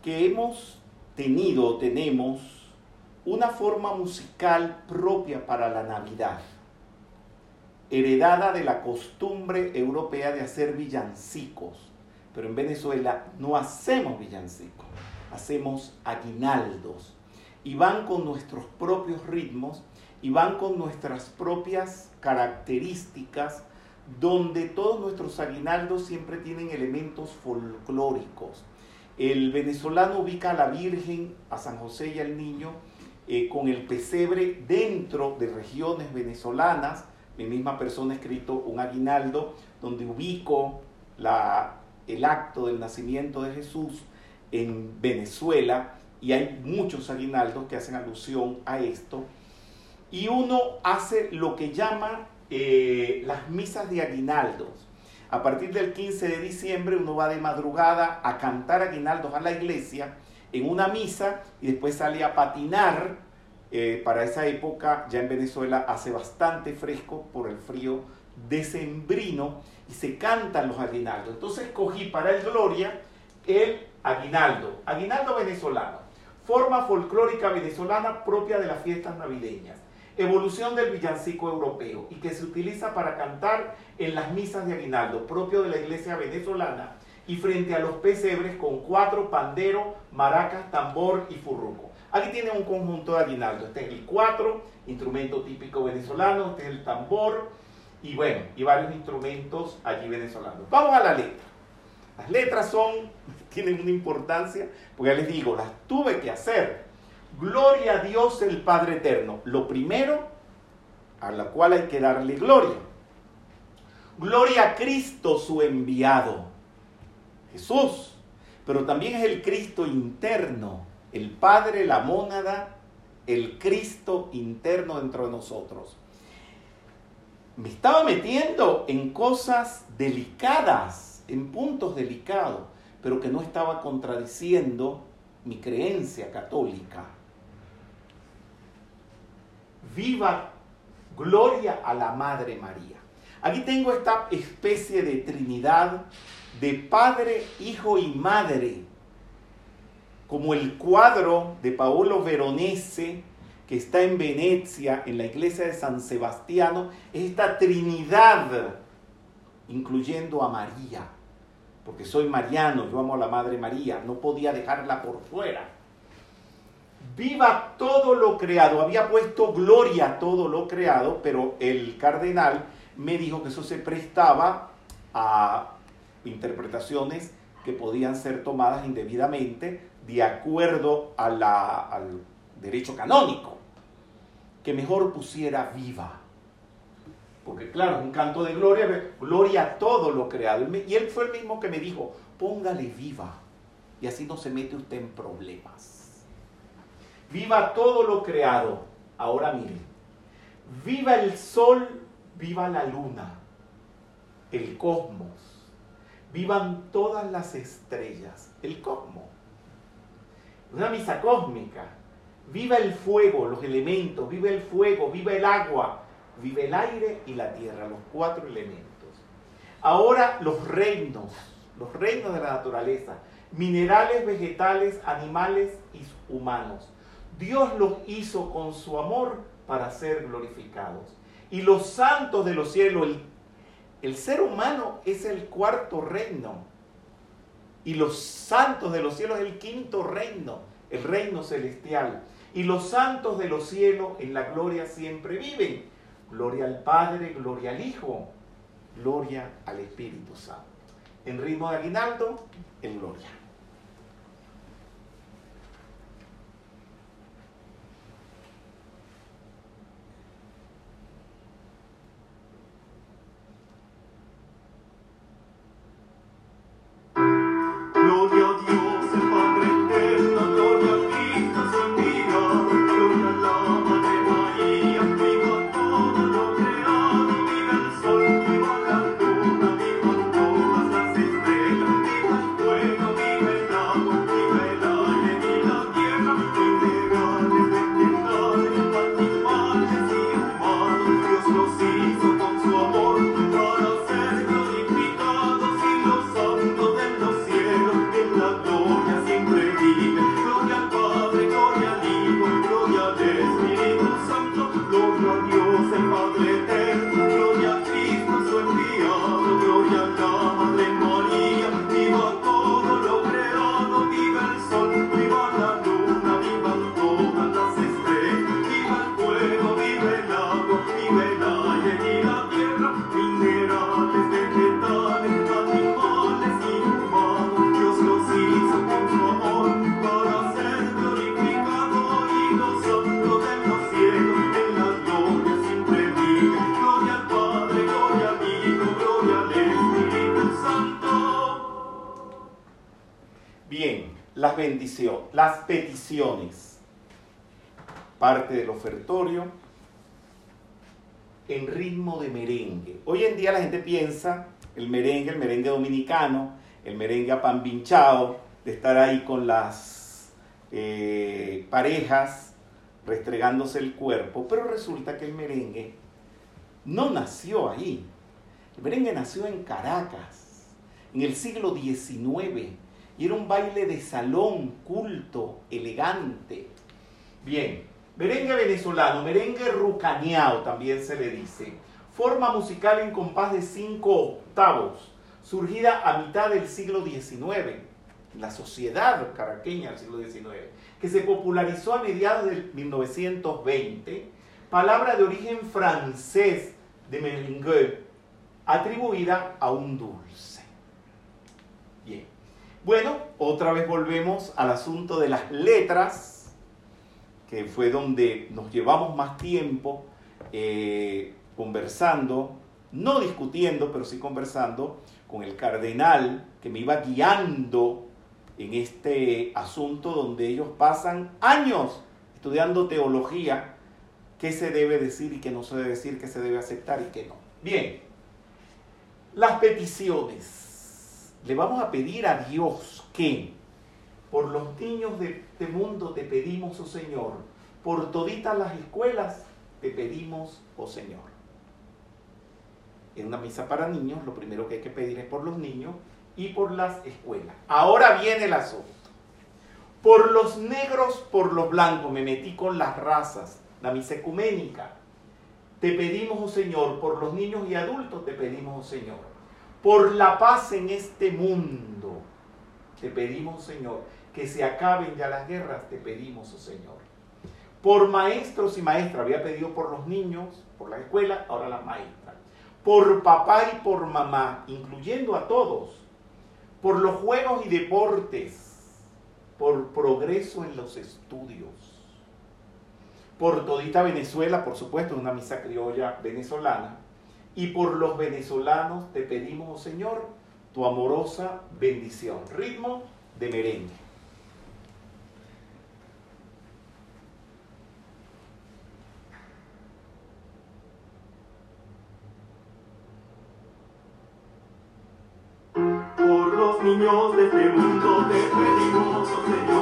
A: que hemos tenido tenemos una forma musical propia para la Navidad, heredada de la costumbre europea de hacer villancicos. Pero en Venezuela no hacemos villancicos, hacemos aguinaldos. Y van con nuestros propios ritmos y van con nuestras propias características, donde todos nuestros aguinaldos siempre tienen elementos folclóricos. El venezolano ubica a la Virgen, a San José y al Niño eh, con el pesebre dentro de regiones venezolanas. Mi misma persona ha escrito un aguinaldo donde ubico la, el acto del nacimiento de Jesús en Venezuela y hay muchos aguinaldos que hacen alusión a esto. Y uno hace lo que llama eh, las misas de aguinaldos. A partir del 15 de diciembre uno va de madrugada a cantar aguinaldos a la iglesia en una misa y después sale a patinar. Eh, para esa época ya en Venezuela hace bastante fresco por el frío decembrino y se cantan los aguinaldos. Entonces cogí para el Gloria el aguinaldo, aguinaldo venezolano, forma folclórica venezolana propia de las fiestas navideñas evolución del villancico europeo y que se utiliza para cantar en las misas de aguinaldo, propio de la iglesia venezolana, y frente a los pesebres con cuatro, pandero, maracas, tambor y furruco. Aquí tiene un conjunto de aguinaldo. Este es el cuatro, instrumento típico venezolano, este es el tambor, y bueno, y varios instrumentos allí venezolanos. Vamos a la letra. Las letras son, <laughs> tienen una importancia, porque ya les digo, las tuve que hacer Gloria a Dios el Padre Eterno. Lo primero a la cual hay que darle gloria. Gloria a Cristo su enviado. Jesús. Pero también es el Cristo interno. El Padre, la mónada, el Cristo interno dentro de nosotros. Me estaba metiendo en cosas delicadas, en puntos delicados, pero que no estaba contradiciendo mi creencia católica viva gloria a la Madre María. Aquí tengo esta especie de Trinidad de Padre, Hijo y Madre, como el cuadro de Paolo Veronese que está en Venecia, en la iglesia de San Sebastiano, esta Trinidad, incluyendo a María, porque soy mariano, yo amo a la Madre María, no podía dejarla por fuera viva todo lo creado. Había puesto gloria a todo lo creado, pero el cardenal me dijo que eso se prestaba a interpretaciones que podían ser tomadas indebidamente de acuerdo al derecho canónico, que mejor pusiera viva. Porque claro, un canto de gloria, gloria a todo lo creado. Y él fue el mismo que me dijo, póngale viva. Y así no se mete usted en problemas. Viva todo lo creado. Ahora miren. Viva el sol, viva la luna, el cosmos. Vivan todas las estrellas, el cosmos. Una misa cósmica. Viva el fuego, los elementos, viva el fuego, viva el agua, viva el aire y la tierra, los cuatro elementos. Ahora los reinos, los reinos de la naturaleza, minerales, vegetales, animales y humanos. Dios los hizo con su amor para ser glorificados. Y los santos de los cielos, el, ser humano es el cuarto reino. Y los santos de los cielos es el quinto reino, el reino celestial. Y los santos de los cielos en la gloria siempre viven. Gloria al Padre, gloria al Hijo, gloria al Espíritu Santo. En ritmo de aguinaldo, en gloria. Parte del ofertorio en ritmo de merengue. Hoy en día la gente piensa el merengue, el merengue dominicano, el merengue apambinchado, de estar ahí con las eh, parejas restregándose el cuerpo, pero resulta que el merengue no nació ahí. El merengue nació en Caracas, en el siglo XIX, y era un baile de salón, culto, elegante. Bien, merengue venezolano, merengue rucaneado también se le dice. Forma musical en compás de cinco octavos, surgida a mitad del siglo XIX, la sociedad caraqueña del siglo XIX, que se popularizó a mediados del 1920, palabra de origen francés de merengue, atribuida a un dulce. Bien. Bueno, otra vez volvemos al asunto de las letras, que fue donde nos llevamos más tiempo eh, conversando, no discutiendo, pero sí conversando con el cardenal que me iba guiando en este asunto donde ellos pasan años estudiando teología, qué se debe decir y qué no se debe decir, qué se debe aceptar y qué no. Bien, las peticiones. Le vamos a pedir a Dios que por los niños de este mundo te pedimos, oh Señor, por toditas las escuelas te pedimos, oh Señor. En una misa para niños, lo primero que hay que pedir es por los niños y por las escuelas. Ahora viene el asunto. Por los negros, por los blancos, me metí con las razas, la misa ecuménica. Te pedimos, oh Señor, por los niños y adultos, te pedimos, oh Señor. Por la paz en este mundo, te pedimos, oh Señor. Que se acaben ya las guerras, te pedimos, oh Señor. Por maestros y maestras, había pedido por los niños, por la escuela, ahora las maestras. Por papá y por mamá, incluyendo a todos. Por los juegos y deportes. Por progreso en los estudios por todita Venezuela, por supuesto, una misa criolla venezolana, y por los venezolanos te pedimos, oh Señor, tu amorosa bendición. Ritmo de merengue.
B: Por los niños de este mundo te pedimos, oh Señor,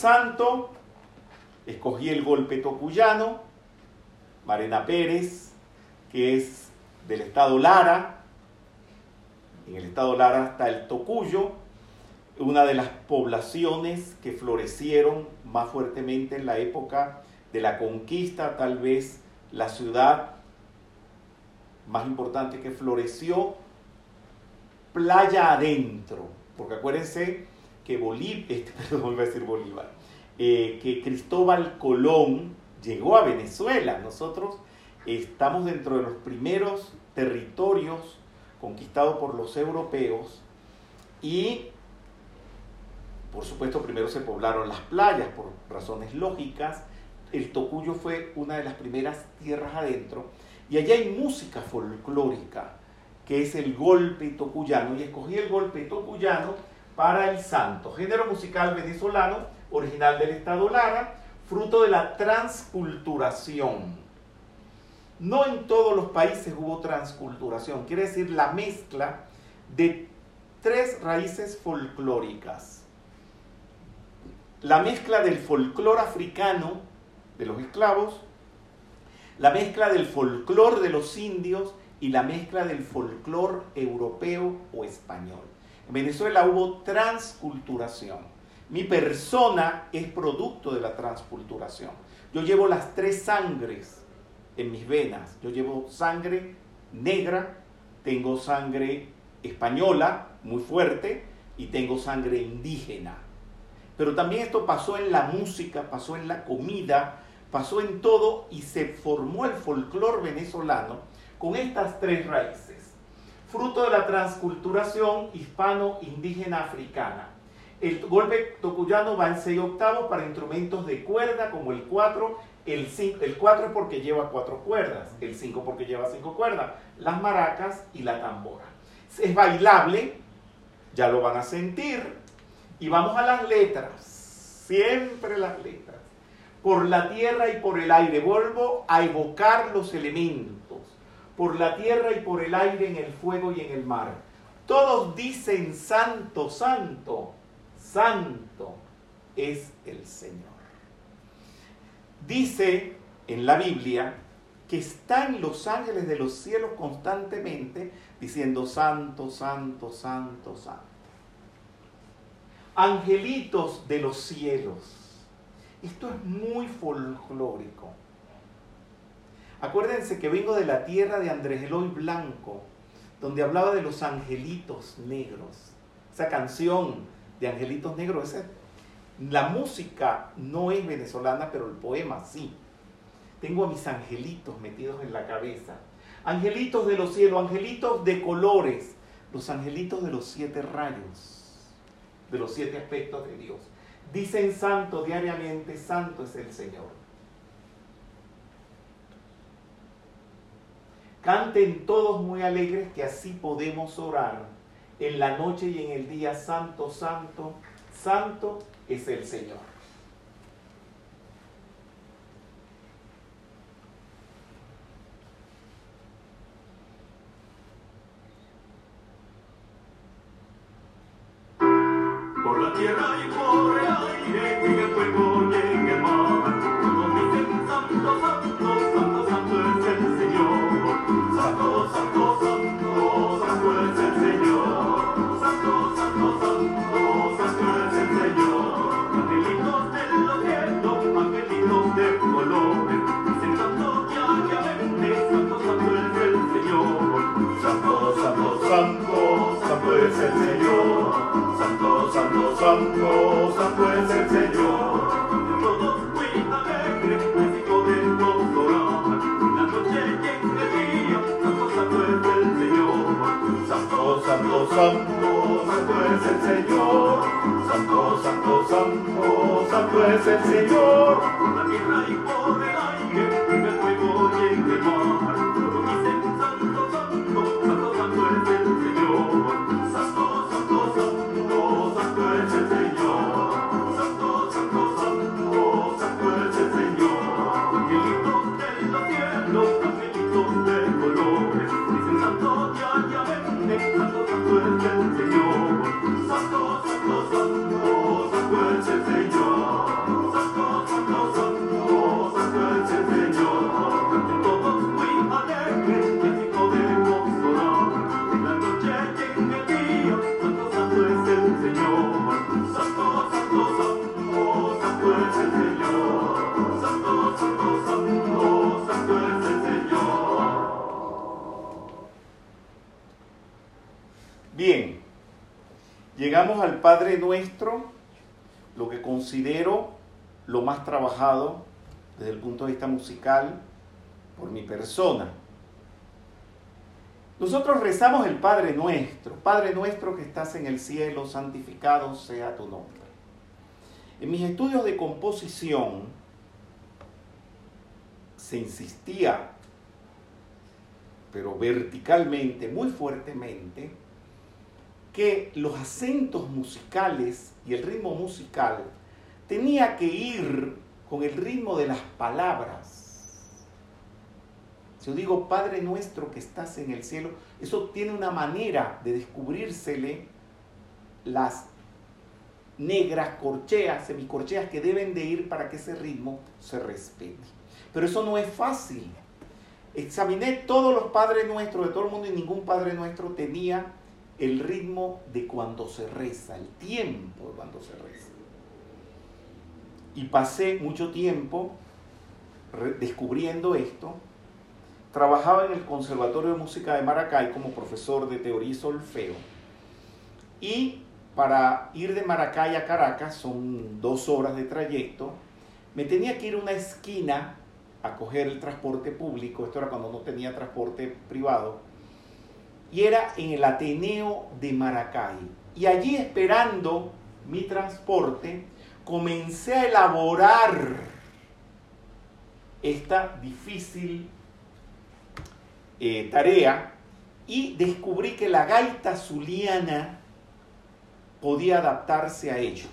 A: santo, escogí el golpe tocuyano, Marena Pérez, que es del estado Lara, en el estado Lara está el Tocuyo, una de las poblaciones que florecieron más fuertemente en la época de la conquista, tal vez la ciudad más importante que floreció, playa adentro, porque acuérdense que Bolívar, <laughs> este, perdón, voy a decir Bolívar, eh, que Cristóbal Colón llegó a Venezuela. Nosotros estamos dentro de los primeros territorios conquistados por los europeos Y, por supuesto, primero se poblaron las playas por razones lógicas. El Tocuyo fue una de las primeras tierras adentro. Y allá hay música folclórica, que es el golpe tocuyano. Y escogí el golpe tocuyano para el santo, género musical venezolano, original del estado Lara, fruto de la transculturación. No en todos los países hubo transculturación, quiere decir la mezcla de tres raíces folclóricas. La mezcla del folclor africano de los esclavos, la mezcla del folclor de los indios y la mezcla del folclor europeo o español. En Venezuela hubo transculturación. Mi persona es producto de la transculturación. Yo llevo las tres sangres en mis venas. Yo llevo sangre negra, tengo sangre española muy fuerte y tengo sangre indígena. Pero también esto pasó en la música, pasó en la comida, pasó en todo y se formó el folclore venezolano con estas tres raíces. Fruto de la transculturación hispano-indígena africana. El golpe tocuyano va en 6 octavos para instrumentos de cuerda como el 4, el 5, el 4 es porque lleva 4 cuerdas, el 5 porque lleva 5 cuerdas, las maracas y la tambora. Es bailable, ya lo van a sentir, y vamos a las letras, siempre las letras. Por la tierra y por el aire, vuelvo a evocar los elementos, por la tierra y por el aire en el fuego y en el mar. Todos dicen santo, santo, santo es el Señor. Dice en la Biblia que están los ángeles de los cielos constantemente diciendo santo, santo, santo, santo. Angelitos de los cielos. Esto es muy folclórico. Acuérdense que vengo de la tierra de Andrés Eloy Blanco, donde hablaba de los angelitos negros. Esa canción de Angelitos Negros, esa, la música no es venezolana, pero el poema sí. Tengo a mis angelitos metidos en la cabeza. Angelitos de los cielos, angelitos de colores, los angelitos de los siete rayos, de los siete aspectos de Dios. Dicen santo diariamente, santo es el Señor. Canten todos muy alegres que así podemos orar en la noche y en el día, santo, santo, santo es el Señor.
B: Por la tierra y santo
A: desde el punto de vista musical por mi persona. Nosotros rezamos el Padre nuestro, Padre nuestro que estás en el cielo, santificado sea tu nombre. En mis estudios de composición se insistía, pero verticalmente, muy fuertemente, que los acentos musicales y el ritmo musical tenía que ir con el ritmo de las palabras. Si yo digo Padre nuestro que estás en el cielo, eso tiene una manera de descubrírsele las negras corcheas, semicorcheas que deben de ir para que ese ritmo se respete. Pero eso no es fácil. Examiné todos los Padres Nuestros de todo el mundo y ningún Padre Nuestro tenía el ritmo de cuando se reza, el tiempo de cuando se reza. Y pasé mucho tiempo descubriendo esto. Trabajaba en el Conservatorio de Música de Maracay como profesor de teoría y solfeo. Y para ir de Maracay a Caracas, son dos horas de trayecto, me tenía que ir a una esquina a coger el transporte público, esto era cuando no tenía transporte privado, y era en el Ateneo de Maracay. Y allí esperando mi transporte, comencé a elaborar esta difícil eh, tarea y descubrí que la gaita zuliana podía adaptarse a ello.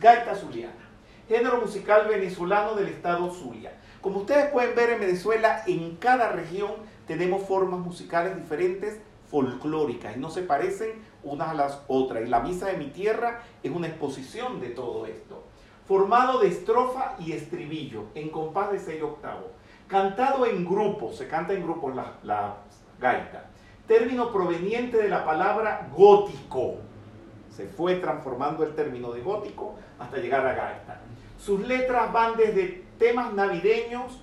A: Gaita zuliana, género musical venezolano del estado Zulia. Como ustedes pueden ver en Venezuela, en cada región tenemos formas musicales diferentes folclóricas y no se parecen unas a las otras. Y la Misa de mi Tierra es una exposición de todo esto. Formado de estrofa y estribillo en compás de 6 octavos. Cantado en grupo, se canta en grupo la, la gaita. Término proveniente de la palabra gótico. Se fue transformando el término de gótico hasta llegar a gaita. Sus letras van desde temas navideños,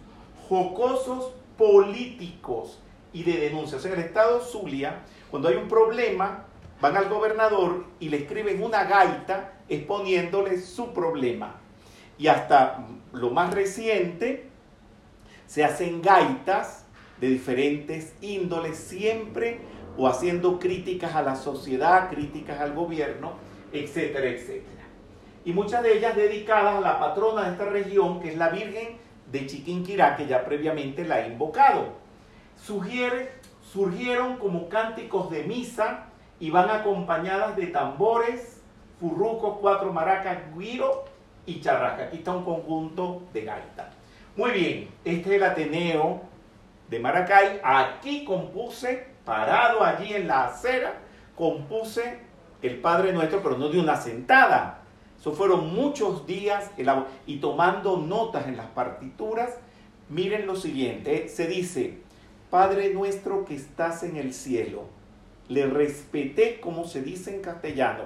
A: jocosos, políticos y de denuncias. En el estado Zulia, cuando hay un problema, van al gobernador y le escriben una gaita exponiéndole su problema. Y hasta lo más reciente, se hacen gaitas de diferentes índoles, siempre o haciendo críticas a la sociedad, críticas al gobierno, etcétera, etcétera y muchas de ellas dedicadas a la patrona de esta región, que es la Virgen de Chiquinquirá, que ya previamente la he invocado. Surgieron como cánticos de misa y van acompañadas de tambores, furrucos, cuatro maracas, guiro y charrasca. Aquí está un conjunto de gaita. Muy bien, este es el Ateneo de Maracay. Aquí compuse, parado allí en la acera, compuse el Padre Nuestro, pero no de una sentada, eso fueron muchos días y tomando notas en las partituras. Miren lo siguiente, se dice, Padre nuestro que estás en el cielo. Le respeté como se dice en castellano.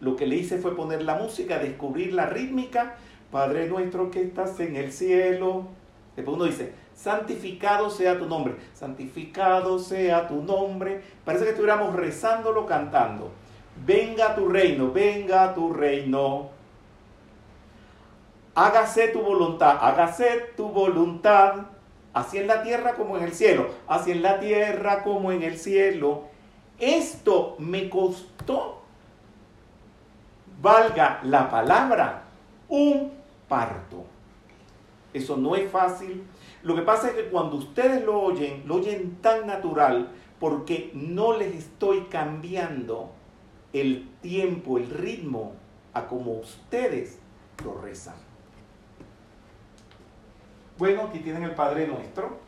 A: Lo que le hice fue poner la música, descubrir la rítmica. Padre nuestro que estás en el cielo. Después uno dice, santificado sea tu nombre. Santificado sea tu nombre. Parece que estuviéramos rezándolo cantando venga tu reino, venga tu reino. Hágase tu voluntad, hágase tu voluntad, así en la tierra como en el cielo, así en la tierra como en el cielo. Esto me costó, valga la palabra, un parto. Eso no es fácil. Lo que pasa es que cuando ustedes lo oyen, lo oyen tan natural porque no les estoy cambiando el tiempo, el ritmo a como ustedes lo rezan. Bueno, aquí tienen el Padre Nuestro.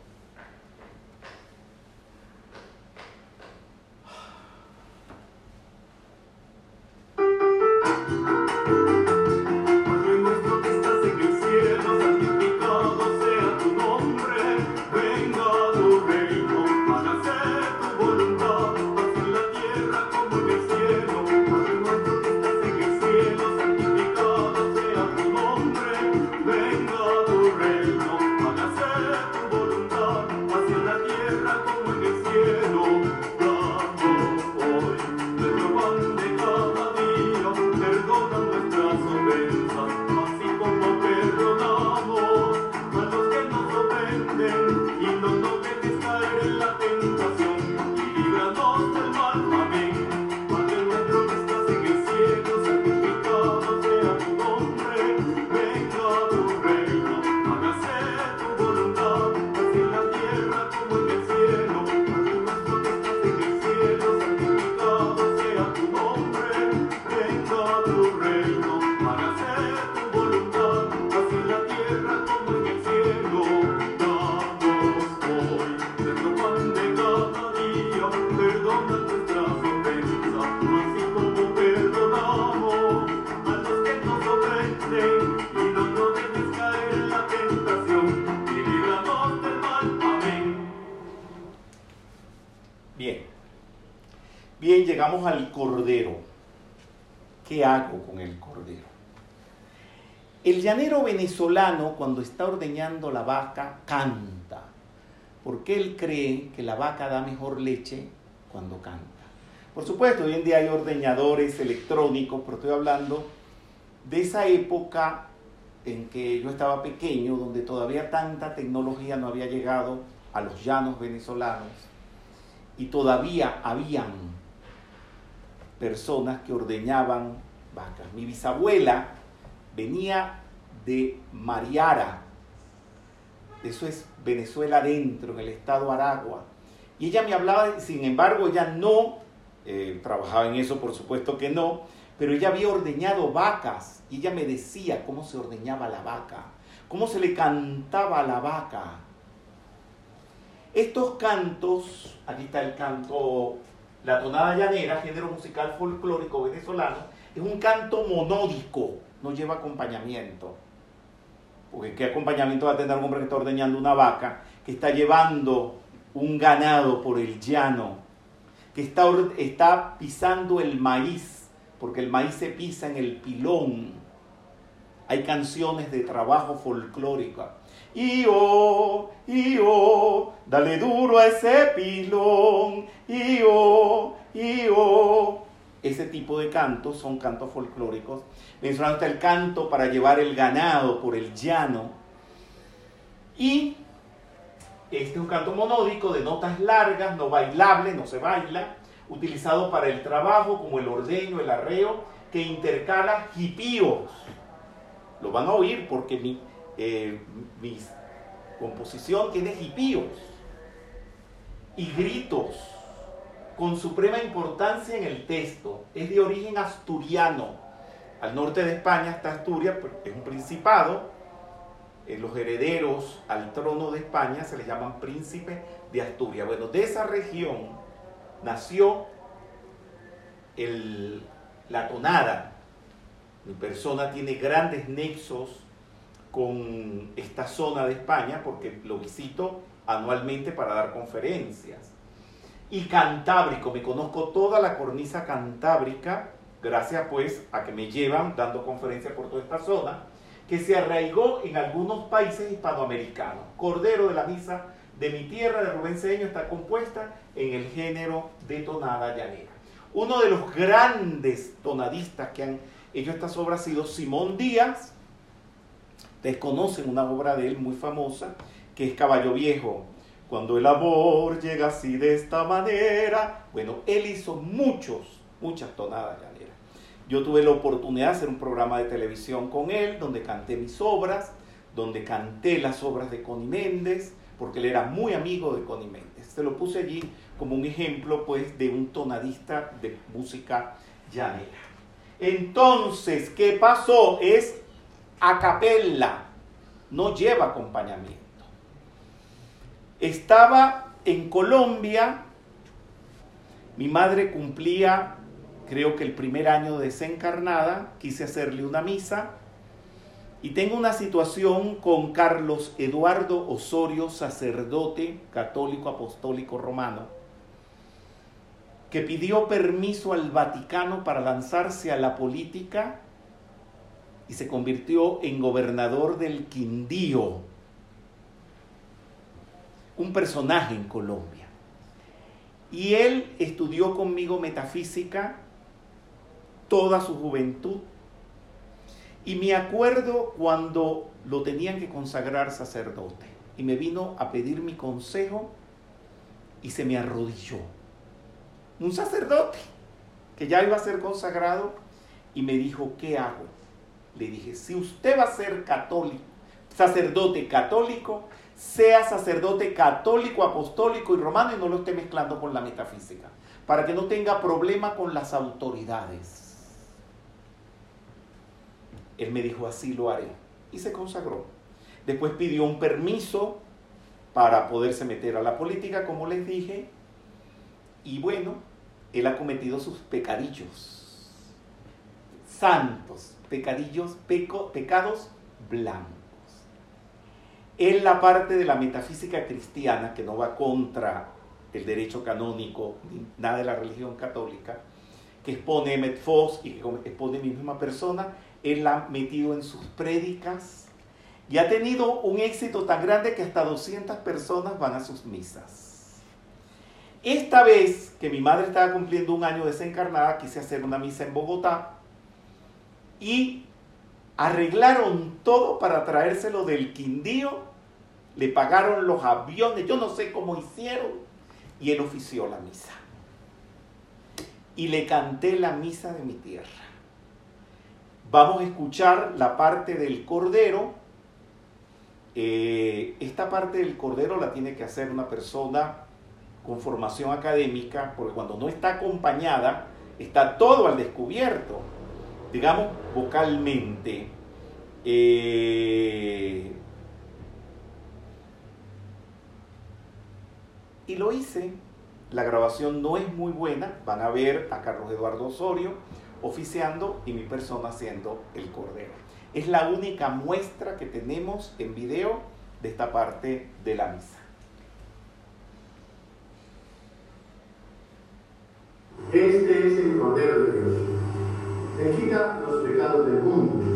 A: El llanero venezolano cuando está ordeñando la vaca canta, porque él cree que la vaca da mejor leche cuando canta. Por supuesto, hoy en día hay ordeñadores electrónicos, pero estoy hablando de esa época en que yo estaba pequeño, donde todavía tanta tecnología no había llegado a los llanos venezolanos y todavía habían personas que ordeñaban vacas. Mi bisabuela venía de Mariara, eso es Venezuela adentro, en el estado Aragua, y ella me hablaba, sin embargo, ella no eh, trabajaba en eso, por supuesto que no, pero ella había ordeñado vacas y ella me decía cómo se ordeñaba la vaca, cómo se le cantaba a la vaca. Estos cantos, aquí está el canto, la tonada llanera, género musical folclórico venezolano, es un canto monódico, no lleva acompañamiento. Porque qué acompañamiento va a tener un hombre que está ordeñando una vaca, que está llevando un ganado por el llano, que está, está pisando el maíz, porque el maíz se pisa en el pilón. Hay canciones de trabajo folclórico. Y oh, y oh, dale duro a ese pilón. Y oh, oh. Ese tipo de cantos son cantos folclóricos. Mencionando el canto para llevar el ganado por el llano. Y este es un canto monódico de notas largas, no bailable, no se baila, utilizado para el trabajo como el ordeño, el arreo, que intercala hipíos. Lo van a oír porque mi, eh, mi composición tiene hipíos y gritos con suprema importancia en el texto. Es de origen asturiano. Al norte de España está Asturias, es un principado, eh, los herederos al trono de España se les llaman príncipes de Asturias. Bueno, de esa región nació el, la tonada. Mi persona tiene grandes nexos con esta zona de España porque lo visito anualmente para dar conferencias. Y cantábrico, me conozco toda la cornisa cantábrica gracias pues a que me llevan dando conferencias por toda esta zona que se arraigó en algunos países hispanoamericanos. Cordero de la Misa de mi tierra de Rubén está compuesta en el género de tonada llanera. Uno de los grandes tonadistas que han hecho estas obras ha sido Simón Díaz. Desconocen una obra de él muy famosa, que es Caballo Viejo. Cuando el amor llega así de esta manera. Bueno, él hizo muchos, muchas tonadas llaneras. Yo tuve la oportunidad de hacer un programa de televisión con él, donde canté mis obras, donde canté las obras de Connie Méndez, porque él era muy amigo de Connie Méndez. Se lo puse allí como un ejemplo, pues, de un tonadista de música llanera. Entonces, ¿qué pasó? Es a capella, no lleva acompañamiento. Estaba en Colombia, mi madre cumplía creo que el primer año desencarnada, quise hacerle una misa. Y tengo una situación con Carlos Eduardo Osorio, sacerdote católico apostólico romano, que pidió permiso al Vaticano para lanzarse a la política y se convirtió en gobernador del Quindío, un personaje en Colombia. Y él estudió conmigo metafísica toda su juventud. Y me acuerdo cuando lo tenían que consagrar sacerdote. Y me vino a pedir mi consejo y se me arrodilló. Un sacerdote que ya iba a ser consagrado y me dijo, ¿qué hago? Le dije, si usted va a ser católico, sacerdote católico, sea sacerdote católico, apostólico y romano y no lo esté mezclando con la metafísica, para que no tenga problema con las autoridades. Él me dijo, así lo haré. Y se consagró. Después pidió un permiso para poderse meter a la política, como les dije. Y bueno, él ha cometido sus pecadillos. Santos, pecadillos, pecados blancos. En la parte de la metafísica cristiana, que no va contra el derecho canónico ni nada de la religión católica, que expone Emmett Fox y que expone mi misma persona, él la ha metido en sus prédicas y ha tenido un éxito tan grande que hasta 200 personas van a sus misas. Esta vez que mi madre estaba cumpliendo un año desencarnada, quise hacer una misa en Bogotá y arreglaron todo para traérselo del Quindío, le pagaron los aviones, yo no sé cómo hicieron, y él ofició la misa. Y le canté la misa de mi tierra. Vamos a escuchar la parte del Cordero. Eh, esta parte del Cordero la tiene que hacer una persona con formación académica, porque cuando no está acompañada, está todo al descubierto, digamos, vocalmente. Eh, y lo hice. La grabación no es muy buena. Van a ver a Carlos Eduardo Osorio oficiando y mi persona haciendo el cordero. Es la única muestra que tenemos en video de esta parte de la misa.
B: Este es el Cordero de Dios. Quita los pecados del mundo.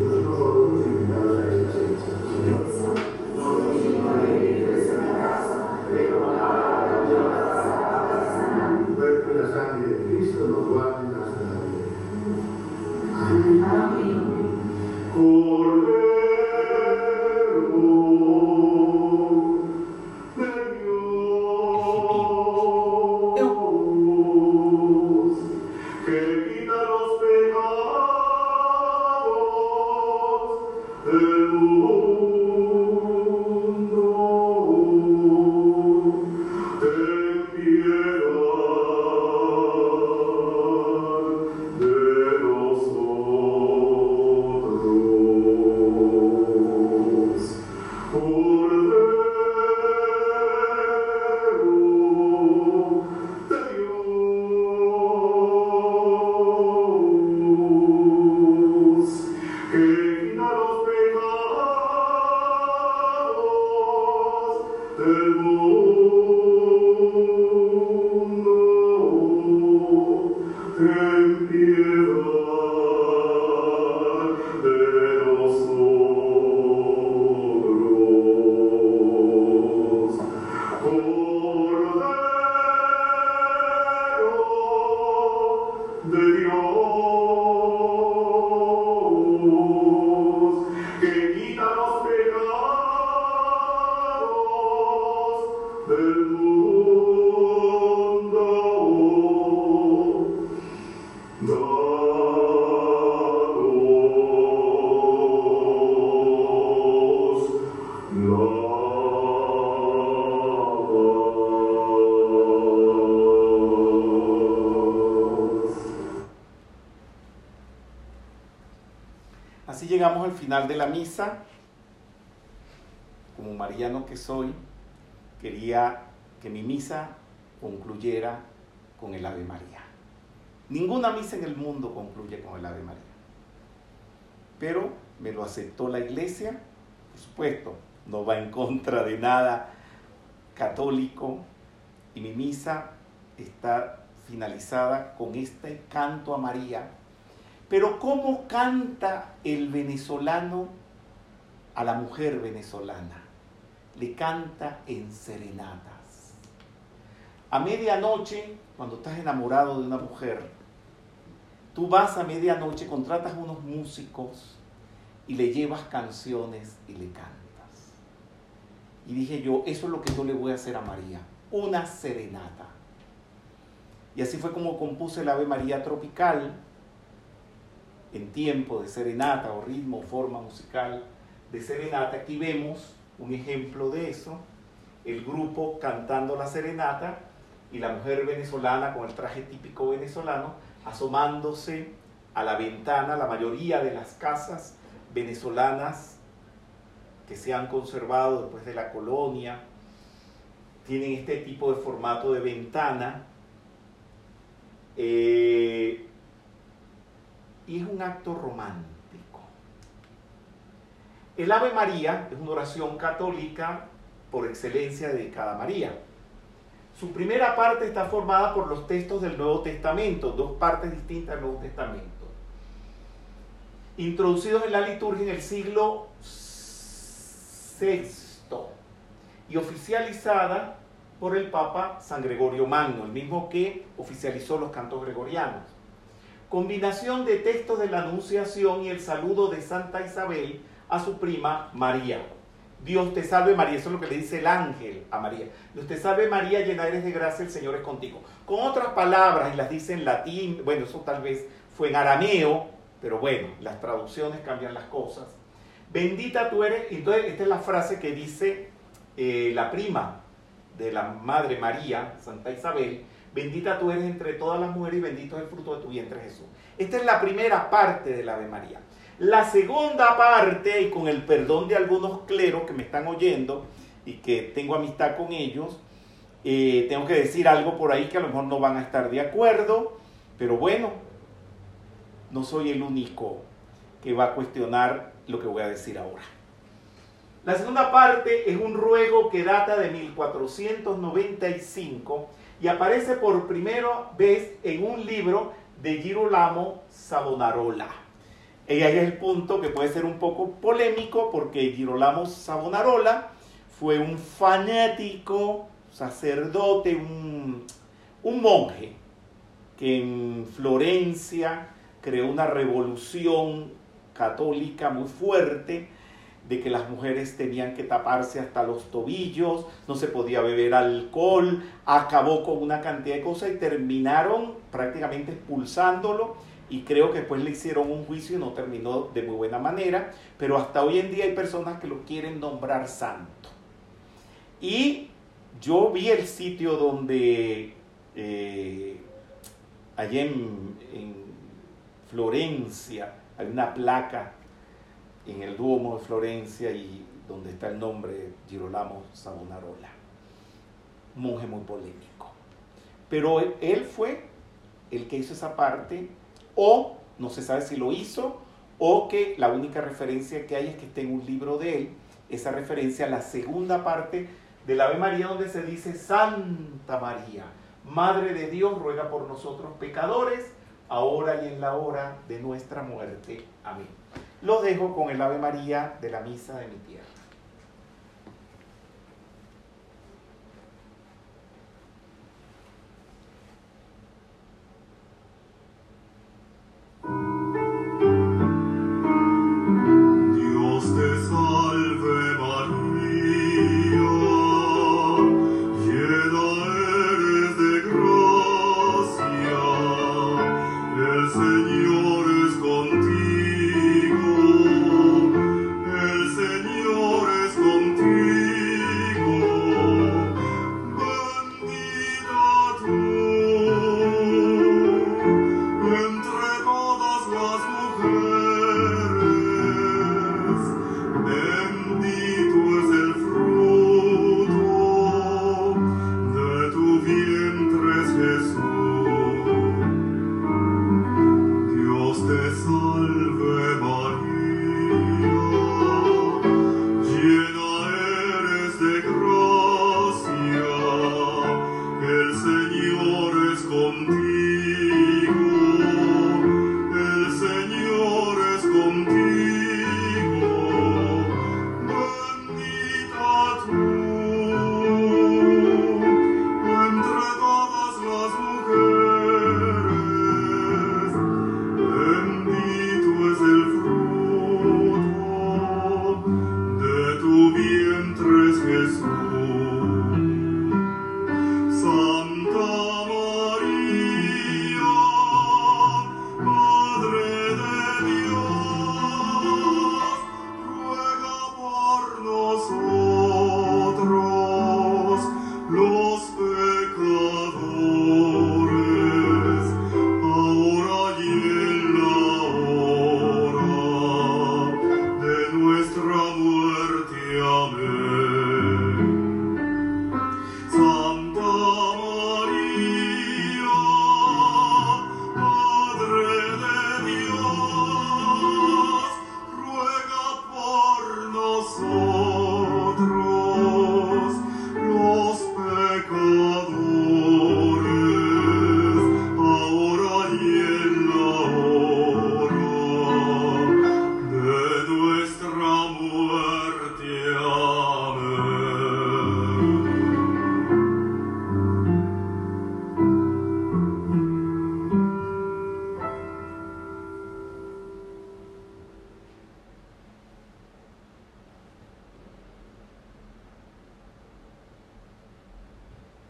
A: Final de la misa. Como mariano que soy, quería que mi misa concluyera con el Ave María. Ninguna misa en el mundo concluye con el Ave María. Pero me lo aceptó la iglesia, por supuesto, no va en contra de nada católico y mi misa está finalizada con este canto a María. Pero ¿cómo canta el venezolano a la mujer venezolana? Le canta en serenatas. A medianoche, cuando estás enamorado de una mujer, tú vas a medianoche, contratas unos músicos y le llevas canciones y le cantas. Y dije yo, eso es lo que yo le voy a hacer a María, una serenata. Y así fue como compuse el Ave María Tropical, en tiempo de serenata o ritmo, forma musical de serenata. Aquí vemos un ejemplo de eso, el grupo cantando la serenata y la mujer venezolana con el traje típico venezolano asomándose a la ventana, la mayoría de las casas venezolanas que se han conservado después de la colonia tienen este tipo de formato de ventana. Eh, y es un acto romántico. El Ave María es una oración católica por excelencia dedicada a María. Su primera parte está formada por los textos del Nuevo Testamento, dos partes distintas del Nuevo Testamento, introducidos en la liturgia en el siglo VI y oficializada por el Papa San Gregorio Magno, el mismo que oficializó los cantos gregorianos. Combinación de textos de la Anunciación y el saludo de Santa Isabel a su prima María. Dios te salve María, eso es lo que le dice el ángel a María. Dios te salve María, llena eres de gracia, el Señor es contigo. Con otras palabras, y las dice en latín, bueno, eso tal vez fue en arameo, pero bueno, las traducciones cambian las cosas. Bendita tú eres, entonces esta es la frase que dice eh, la prima de la Madre María, Santa Isabel, bendita tú eres entre todas las mujeres y bendito es el fruto de tu vientre Jesús. Esta es la primera parte de la Ave María. La segunda parte, y con el perdón de algunos cleros que me están oyendo y que tengo amistad con ellos, eh, tengo que decir algo por ahí que a lo mejor no van a estar de acuerdo, pero bueno, no soy el único que va a cuestionar lo que voy a decir ahora. La segunda parte es un ruego que data de 1495 y aparece por primera vez en un libro de Girolamo Savonarola. Y ahí es el punto que puede ser un poco polémico porque Girolamo Savonarola fue un fanático, sacerdote, un, un monje que en Florencia creó una revolución católica muy fuerte de que las mujeres tenían que taparse hasta los tobillos, no se podía beber alcohol, acabó con una cantidad de cosas y terminaron prácticamente expulsándolo y creo que después le hicieron un juicio y no terminó de muy buena manera, pero hasta hoy en día hay personas que lo quieren nombrar santo. Y yo vi el sitio donde eh, allá en, en Florencia hay una placa en el Duomo de Florencia y donde está el nombre Girolamo Savonarola. Monje muy polémico. Pero él fue el que hizo esa parte, o no se sabe si lo hizo, o que la única referencia que hay es que está en un libro de él, esa referencia a la segunda parte del Ave María, donde se dice Santa María, Madre de Dios, ruega por nosotros pecadores, ahora y en la hora de nuestra muerte. Amén. Los dejo con el Ave María de la Misa de mi tierra.